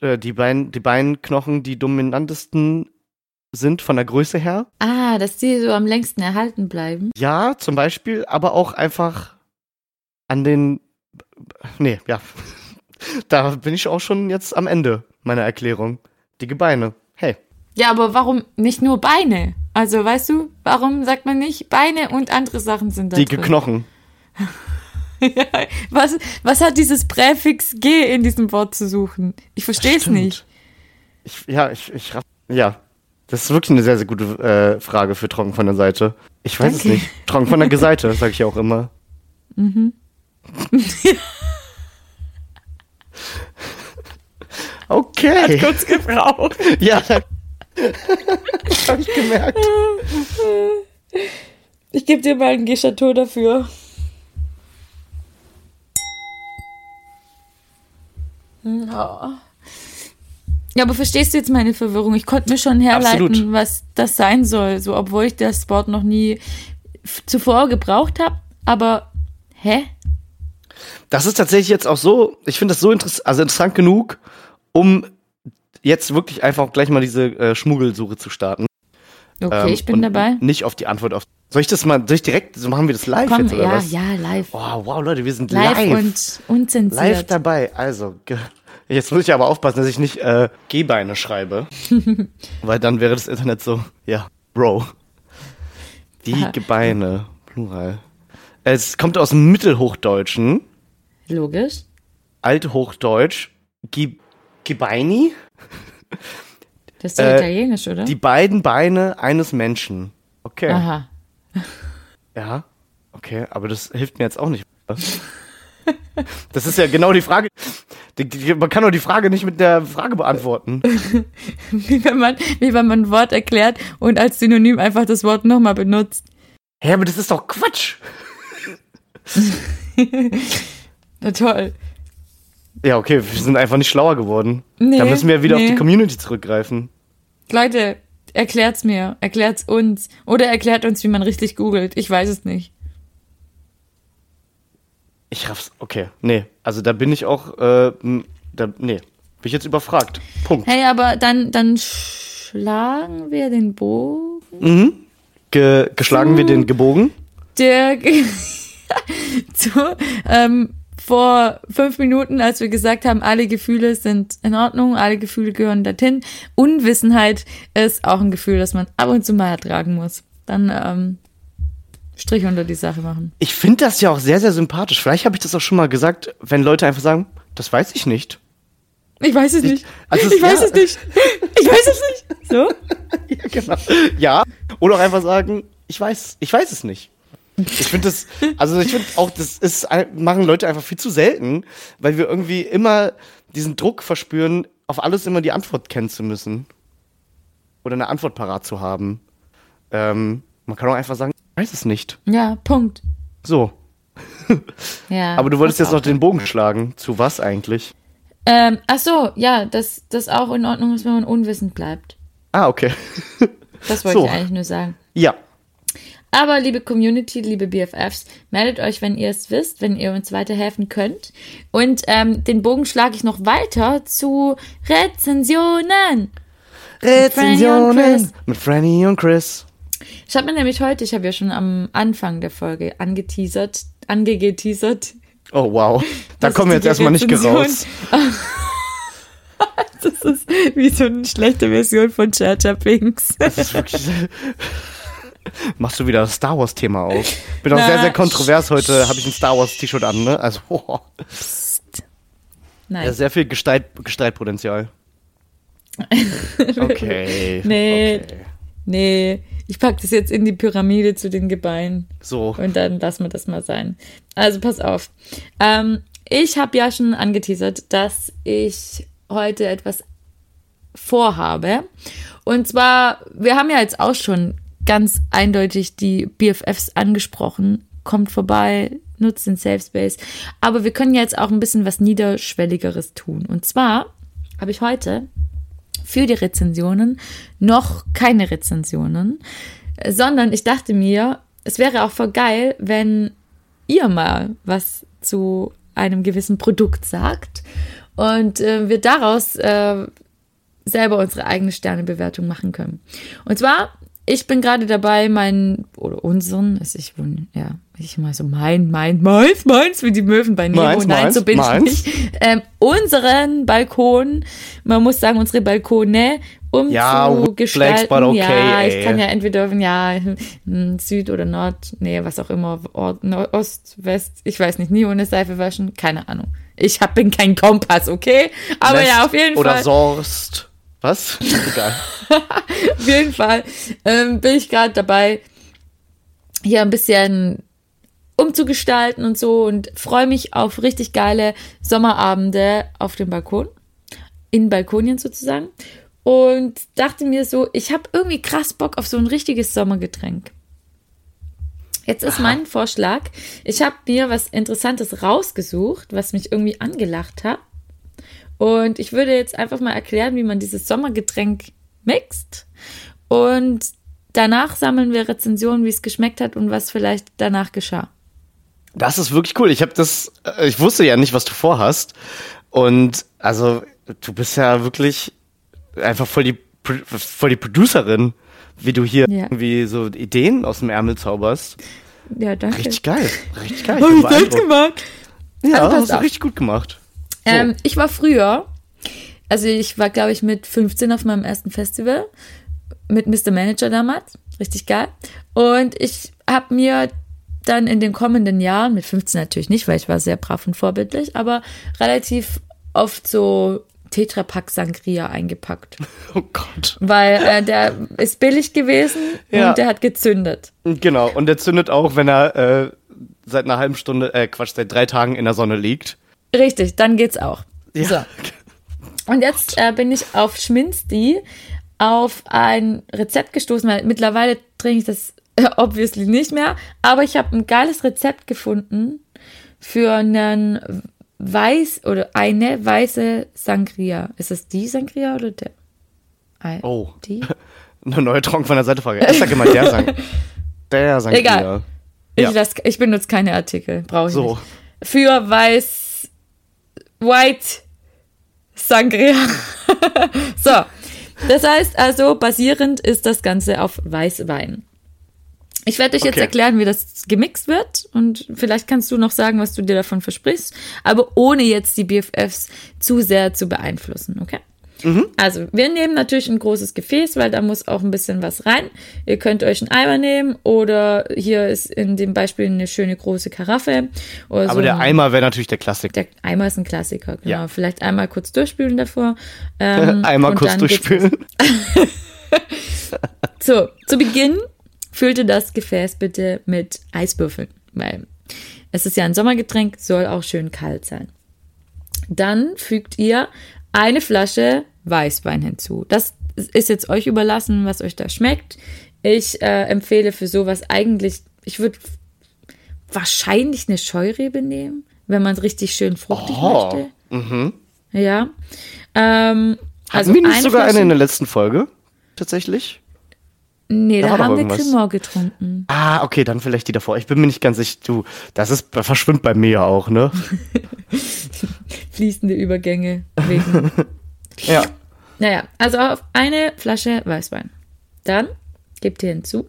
äh, die, Bein, die Beinknochen die dominantesten sind von der Größe her. Ah, dass die so am längsten erhalten bleiben. Ja, zum Beispiel, aber auch einfach an den. Nee, ja. Da bin ich auch schon jetzt am Ende meiner Erklärung. Die Gebeine. Hey. Ja, aber warum nicht nur Beine? Also, weißt du, warum sagt man nicht Beine und andere Sachen sind da Die drin? Knochen. Ja, was, was hat dieses Präfix G in diesem Wort zu suchen? Ich verstehe es nicht. Ich, ja, ich, ich raff- Ja. Das ist wirklich eine sehr, sehr gute äh, Frage für Trocken von der Seite. Ich weiß Danke. es nicht. Trocken von der Seite, sage ich ja auch immer. okay. Kurz gebraucht. Ja, das habe ich gemerkt. Ich gebe dir mal ein Gechateau dafür. Ja. Ja, aber verstehst du jetzt meine Verwirrung? Ich konnte mir schon herleiten, Absolut. was das sein soll, so obwohl ich das Wort noch nie zuvor gebraucht habe. Aber hä? Das ist tatsächlich jetzt auch so, ich finde das so interessant, also interessant genug, um jetzt wirklich einfach gleich mal diese äh, Schmuggelsuche zu starten. Okay, Ähm, ich bin dabei. Nicht auf die Antwort auf. Soll ich das mal, soll ich direkt, so machen wir das live Komm, jetzt oder ja, was? ja, live. Wow, wow, Leute, wir sind live, live. und unzensiert. Live dabei. Also, jetzt muss ich aber aufpassen, dass ich nicht äh, G-Beine schreibe. weil dann wäre das Internet so, ja, Bro. Die. Gebeine, Plural. Es kommt aus dem Mittelhochdeutschen, Logisch. Althochdeutsch, Ge Gebeini, Das ist doch Äh, italienisch, oder? die beiden Beine eines Menschen. Okay. Aha. Ja, okay, aber das hilft mir jetzt auch nicht. Das ist ja genau die Frage. Man kann doch die Frage nicht mit der Frage beantworten. Wie wenn man, wie wenn man ein Wort erklärt und als Synonym einfach das Wort nochmal benutzt. Hä, aber das ist doch Quatsch. Na toll. Ja, okay, wir sind einfach nicht schlauer geworden. Nee, da müssen wir wieder nee. auf die Community zurückgreifen. Leute, erklärt's mir. Erklärt's uns. Oder erklärt uns, wie man richtig googelt. Ich weiß es nicht. Ich raff's. Okay, nee. Also da bin ich auch, äh, da, nee. Bin ich jetzt überfragt. Punkt. Hey, aber dann, dann schlagen wir den Bogen. Mhm. Ge geschlagen wir den Gebogen. Der zu, ähm, vor fünf Minuten, als wir gesagt haben, alle Gefühle sind in Ordnung, alle Gefühle gehören dorthin. Unwissenheit ist auch ein Gefühl, das man ab und zu mal ertragen muss. Dann ähm, Strich unter die Sache machen. Ich finde das ja auch sehr, sehr sympathisch. Vielleicht habe ich das auch schon mal gesagt, wenn Leute einfach sagen, das weiß ich nicht. Ich weiß es nicht. also es- ich weiß ja. es nicht. Ich weiß es nicht. So? Ja, genau. Ja. Oder auch einfach sagen, ich weiß, ich weiß es nicht. Ich finde das, also ich finde auch, das ist, machen Leute einfach viel zu selten, weil wir irgendwie immer diesen Druck verspüren, auf alles immer die Antwort kennen zu müssen. Oder eine Antwort parat zu haben. Ähm, man kann auch einfach sagen, ich weiß es nicht. Ja, Punkt. So. Ja. Aber du wolltest jetzt noch den Bogen schlagen. Zu was eigentlich? Ähm, ach so, ja, dass das auch in Ordnung ist, wenn man unwissend bleibt. Ah, okay. Das wollte So. ich eigentlich nur sagen. ja. Aber liebe Community, liebe BFFs, meldet euch, wenn ihr es wisst, wenn ihr uns weiterhelfen könnt. Und ähm, den Bogen schlage ich noch weiter zu Rezensionen. Rezensionen mit Franny und Chris. Ich habe mir nämlich heute, ich habe ja schon am Anfang der Folge angeteasert, angeteasert. Oh, wow. Da kommen wir jetzt erstmal nicht raus. Das ist wie so eine schlechte Version von Jar Pinks. Das ist wirklich. Machst du wieder das Star Wars Thema auf? Bin auch Na, sehr, sehr kontrovers heute. Habe ich ein Star Wars T-Shirt an, ne? Also, oh, Nein. ja, sehr viel Gestalt, Gestreitpotenzial. Okay. Nee. Okay. Nee, ich pack das jetzt in die Pyramide zu den Gebeinen. So. Und dann lassen wir das mal sein. Also pass auf. Ähm, ich habe ja schon angeteasert, dass ich heute etwas vorhabe. Und zwar, wir haben ja jetzt auch schon ganz eindeutig die BFFs angesprochen. Kommt vorbei, nutzt den Safe Space. Aber wir können jetzt auch ein bisschen was Niederschwelligeres tun. Und zwar habe ich heute für die Rezensionen noch keine Rezensionen sondern ich dachte mir, es wäre auch voll geil, wenn ihr mal was zu einem gewissen Produkt sagt und äh, wir daraus äh, selber unsere eigene Sternebewertung machen können. Und zwar, ich bin gerade dabei, meinen, oder unseren, also ich wohne, ja, ich mal so mein, mein, meins, meins, wie die Möwen bei Nemo. Meins, Nein, meins, so bin meins. ich nicht. Ähm, unseren Balkon, man muss sagen, unsere Balkone Ja, umzugestalten. but okay, ja, ich ey. kann ja entweder, ja, hm, Süd oder Nord, nee, was auch immer, Nord, Ost, West, ich weiß nicht, nie ohne Seife waschen, keine Ahnung. Ich hab, bin kein Kompass, okay? Aber West ja, auf jeden Oder Fall. Sorst. Was? Egal. Auf jeden Fall ähm, bin ich gerade dabei, hier ein bisschen umzugestalten und so und freue mich auf richtig geile Sommerabende auf dem Balkon, in Balkonien sozusagen. Und dachte mir so, ich habe irgendwie krass Bock auf so ein richtiges Sommergetränk. Jetzt ist mein Vorschlag, ich habe mir was Interessantes rausgesucht, was mich irgendwie angelacht hat. Und ich würde jetzt einfach mal erklären, wie man dieses Sommergetränk mixt. Und danach sammeln wir Rezensionen, wie es geschmeckt hat und was vielleicht danach geschah. Das ist wirklich cool. Ich habe das, äh, ich wusste ja nicht, was du vorhast. Und also, du bist ja wirklich einfach voll die, voll die Producerin, wie du hier Ja. irgendwie so Ideen aus dem Ärmel zauberst. Ja, danke. Richtig geil. Richtig geil. Hab bin ich selbst gemacht. Ja, Also hast du richtig gut gemacht. So. Ähm, ich war früher, also ich war, glaube ich, mit 15 auf meinem ersten Festival mit Mr. Manager damals. Richtig geil. Und ich habe mir dann in den kommenden Jahren, mit 15 natürlich nicht, weil ich war sehr brav und vorbildlich, aber relativ oft so Tetrapack Sangria eingepackt. Oh Gott. Weil äh, der ist billig gewesen Ja. und der hat gezündet. Genau. Und der zündet auch, wenn er äh, seit einer halben Stunde, äh, Quatsch, seit drei Tagen in der Sonne liegt. Richtig, dann geht's auch. Ja. So. Und jetzt äh, bin ich auf Schminsti auf ein Rezept gestoßen, weil mittlerweile trinke ich das äh, obviously nicht mehr, aber ich habe ein geiles Rezept gefunden für einen weiß oder eine weiße Sangria. Ist das die Sangria oder der? Ei, Oh. Die? Eine neue Trunk von der Seitefrage. Ich sag immer der sang. Der sang Egal. Ich, Ja. lass, ich benutze keine Artikel, brauche ich So. nicht. Für weiß, white Sangria. so, das heißt also, basierend ist das Ganze auf Weißwein. Ich werde euch jetzt Okay. erklären, wie das gemixt wird und vielleicht kannst du noch sagen, was du dir davon versprichst, aber ohne jetzt die BFFs zu sehr zu beeinflussen, okay? Also, wir nehmen natürlich ein großes Gefäß, weil da muss auch ein bisschen was rein. Ihr könnt euch einen Eimer nehmen oder hier ist in dem Beispiel eine schöne große Karaffe. Oder so Aber der Eimer wäre natürlich der Klassiker. der Eimer ist ein Klassiker, genau. Ja. Vielleicht einmal kurz durchspülen davor. Ähm, Eimer und kurz durchspülen. So, zu Beginn füllte das Gefäß bitte mit Eiswürfeln, weil es ist ja ein Sommergetränk, soll auch schön kalt sein. Dann fügt ihr eine Flasche Weißwein hinzu. Das ist jetzt euch überlassen, was euch da schmeckt. Ich äh, empfehle für sowas eigentlich, ich würde wahrscheinlich eine Scheurebe nehmen, wenn man es richtig schön fruchtig Oh, möchte. Ja. Ähm, also wir nicht sogar eine in der letzten Folge? Tatsächlich? Nee, Da da, haben wir. Cremor getrunken. Ah, okay, dann vielleicht die davor. Ich bin mir nicht ganz sicher. Du, das ist, verschwimmt bei mir ja auch, ne? fließende Übergänge wegen. Ja. naja, also auf eine Flasche Weißwein. Dann gebt ihr hinzu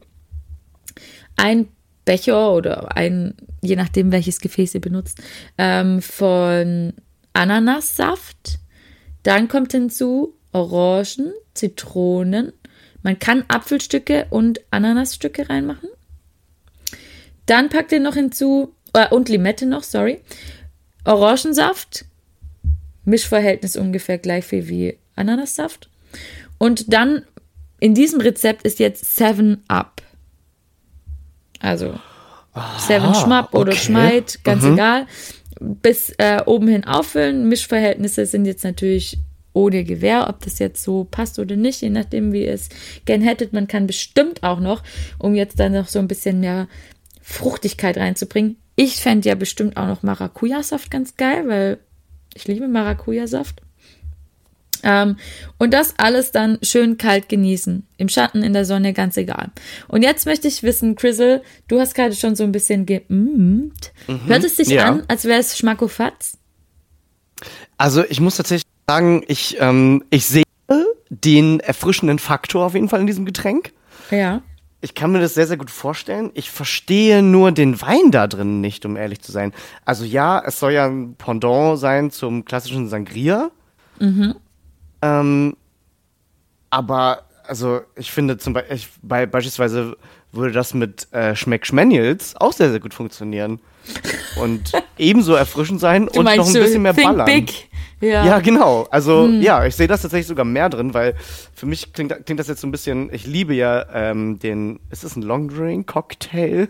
ein Becher oder ein, je nachdem welches Gefäß ihr benutzt, ähm, von Ananassaft. Dann kommt hinzu Orangen, Zitronen. Man kann Apfelstücke und Ananasstücke reinmachen. Dann packt ihr noch hinzu, äh, und Limette noch, sorry. Orangensaft, Mischverhältnis ungefähr gleich viel wie Ananassaft. Und dann in diesem Rezept ist jetzt Seven Up. Also Seven Schmapp oder okay. Schmeid, ganz egal. Bis äh, oben hin auffüllen. Mischverhältnisse sind jetzt natürlich ohne Gewehr, ob das jetzt so passt oder nicht, je nachdem, wie ihr es gern hättet. Man kann bestimmt auch noch, um jetzt dann noch so ein bisschen mehr Fruchtigkeit reinzubringen. Ich fände ja bestimmt auch noch Maracuja-Saft ganz geil, weil ich liebe Maracuja-Saft. Ähm, und das alles dann schön kalt genießen. Im Schatten, in der Sonne, ganz egal. Und jetzt möchte ich wissen, Chrisel, du hast gerade schon so ein bisschen gemmt. Hört es sich ja. an, als wäre es Schmackofatz? Also ich muss tatsächlich sagen, ich, ähm, ich sehe den erfrischenden Faktor auf jeden Fall in diesem Getränk. Ja. Ich kann mir das sehr, sehr gut vorstellen. Ich verstehe nur den Wein da drin nicht, um ehrlich zu sein. Also ja, es soll ja ein Pendant sein zum klassischen Sangria. Ähm, aber also ich finde zum Beispiel, ich, bei, beispielsweise würde das mit äh, Schmeck Schmanuels auch sehr, sehr gut funktionieren. Und ebenso erfrischend sein und noch ein bisschen mehr ballern. Big. Ja. Ja, genau. Also ja, ich sehe das tatsächlich sogar mehr drin, weil für mich klingt, klingt das jetzt so ein bisschen, ich liebe ja ähm, den, ist das ein Long Drink Cocktail?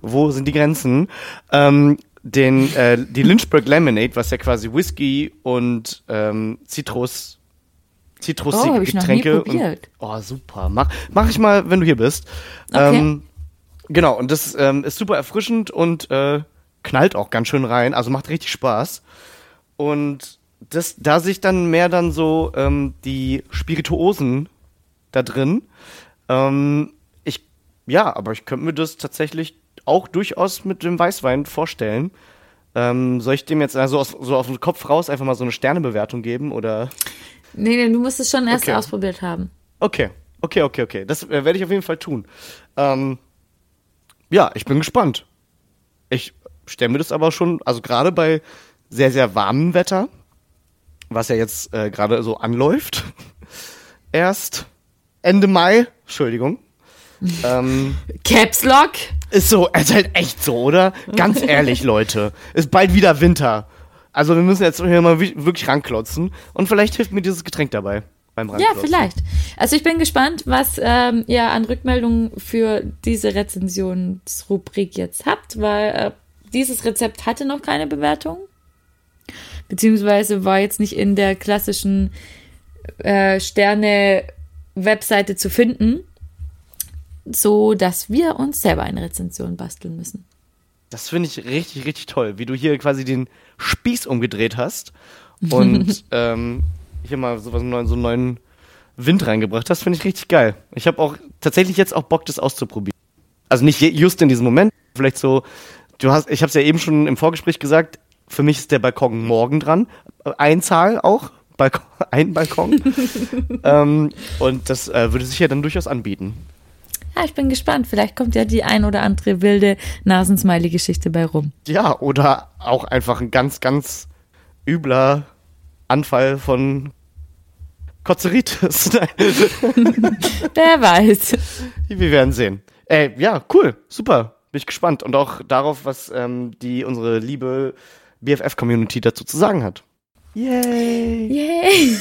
Wo sind die Grenzen? Ähm, den, äh, die Lynchburg Lemonade, was ja quasi Whisky und ähm, Zitrus, Oh, zitrusige hab ich noch nie Getränke. probiert. Und, oh, super. Mach, mach ich mal, wenn du hier bist. Okay. Ähm, genau, und das ähm, ist super erfrischend und äh, knallt auch ganz schön rein, also macht richtig Spaß. Und das, da sich dann mehr dann so ähm, die Spirituosen da drin. Ähm, ich, ja, aber ich könnte mir das tatsächlich auch durchaus mit dem Weißwein vorstellen. Ähm, soll ich dem jetzt also aus, so aus dem Kopf raus einfach mal so eine Sternebewertung geben oder? Nee, nee, du musst es schon erst Okay. ausprobiert haben. Okay, okay, okay, okay. Das äh, werde ich auf jeden Fall tun. Ähm, ja, ich bin gespannt. Ich stelle mir das aber schon, also gerade bei sehr, sehr warmem Wetter, was ja jetzt äh, gerade so anläuft, erst Ende Mai, Entschuldigung, ähm, Caps Lock? ist so, es ist halt echt so, oder? Ganz ehrlich, Leute, ist bald wieder Winter. Also wir müssen jetzt hier mal wi- wirklich ranklotzen und vielleicht hilft mir dieses Getränk dabei beim Ja, vielleicht. Also ich bin gespannt, was ähm, ihr an Rückmeldungen für diese Rezensionsrubrik jetzt habt, weil äh, dieses Rezept hatte noch keine Bewertung. Beziehungsweise war jetzt nicht in der klassischen äh, Sterne-Webseite zu finden, so dass wir uns selber eine Rezension basteln müssen. Das finde ich richtig, richtig toll, wie du hier quasi den Spieß umgedreht hast und ähm, hier mal sowas neuen, so einen neuen Wind reingebracht hast, finde ich richtig geil. Ich habe auch tatsächlich jetzt auch Bock, das auszuprobieren. Also nicht just in diesem Moment, vielleicht so, du hast, ich habe es ja eben schon im Vorgespräch gesagt, für mich ist der Balkon morgen dran. Äh, Einzahl auch, Balkon, ein Balkon. ähm, und das äh, würde sich ja dann durchaus anbieten. Ja, ich bin gespannt. Vielleicht kommt ja die ein oder andere wilde Nasensmiley-Geschichte bei rum. Ja, oder auch einfach ein ganz, ganz übler Anfall von Kotzeritis. Wer weiß. Wir werden sehen. Ey, ja, cool, super. Bin ich gespannt. Und auch darauf, was ähm, die unsere liebe BFF-Community dazu zu sagen hat. Yay! Yay.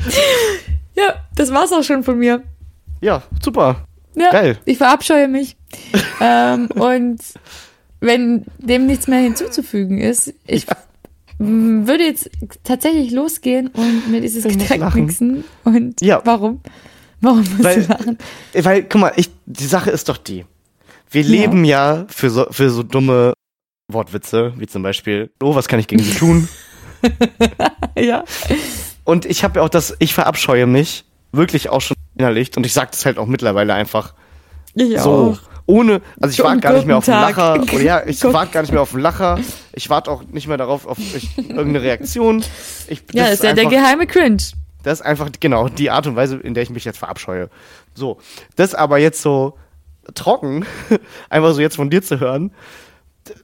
ja, das war's auch schon von mir. Ja, super. Ja, Geil. ich verabscheue mich. ähm, und wenn dem nichts mehr hinzuzufügen ist, ich m, würde jetzt tatsächlich losgehen und mir dieses Getränk mixen. Und Ja. warum? Warum musst Weil- du lachen? Weil, guck mal, ich, die Sache ist doch die. Wir leben ja für so, für so dumme Wortwitze, wie zum Beispiel, oh, was kann ich gegen sie tun? Ja. Und ich habe ja auch das, ich verabscheue mich wirklich auch schon innerlich und ich sage das halt auch mittlerweile einfach Ich so. auch. Ohne, also ich warte gar nicht mehr auf den. Lacher. Oder ja, ich warte gar nicht mehr auf den Lacher. Ich warte auch nicht mehr darauf, auf ich, irgendeine Reaktion. Ich, Ja, das ist ja der einfach- geheime Cringe. Das ist einfach, genau, die Art und Weise, in der ich mich jetzt verabscheue. So. Das aber jetzt so trocken, einfach so jetzt von dir zu hören,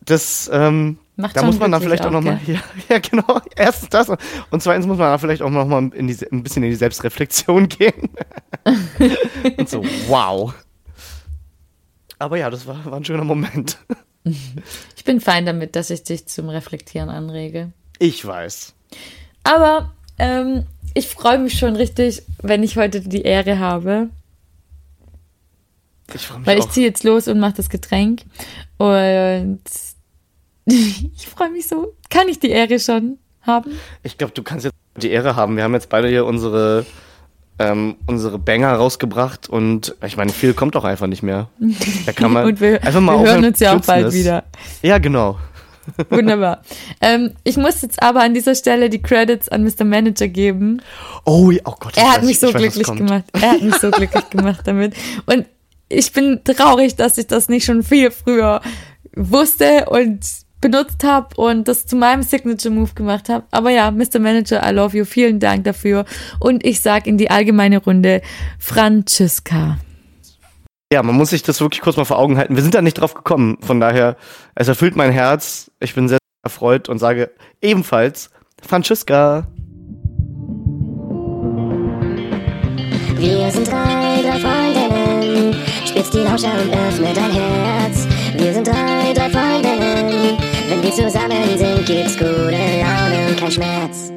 das, ähm, Macht da muss man dann glücklich vielleicht auch auch, nochmal, ja, ja, genau, erstens das und zweitens muss man da vielleicht auch nochmal in die, ein bisschen in die Selbstreflexion gehen. und so, wow. Aber ja, das war, war ein schöner Moment. Ich bin fein damit, dass ich dich zum Reflektieren anrege. Ich weiß. Aber ähm, ich freue mich schon richtig, wenn ich heute die Ehre habe. Ich Weil ich ziehe jetzt los und mache das Getränk. Und ich freue mich so. Kann ich die Ehre schon haben? Ich glaube, du kannst jetzt die Ehre haben. Wir haben jetzt beide hier unsere, ähm, unsere Banger rausgebracht und ich meine, viel kommt doch einfach nicht mehr. Da kann man und wir, einfach mal wir hören uns ja auch bald es. wieder. Ja, genau. Wunderbar. ähm, ich muss jetzt aber an dieser Stelle die Credits an Mr. Manager geben. Oh, oh Gott. Er hat mich so weiß, glücklich gemacht. Er hat mich so glücklich gemacht damit. Und ich bin traurig, dass ich das nicht schon viel früher wusste und benutzt habe und das zu meinem Signature Move gemacht habe. Aber ja, Mr. Manager, I love you. Vielen Dank dafür. Und ich sag in die allgemeine Runde Franziska. Ja, man muss sich das wirklich kurz mal vor Augen halten. Wir sind da nicht drauf gekommen. Von daher, es erfüllt mein Herz. Ich bin sehr erfreut und sage ebenfalls Franziska. Wir sind drei, die Lauscher und öffne dein Herz. Wir sind drei, drei Freundinnen. Wenn wir zusammen sind, gibt's gute Laune und kein Schmerz.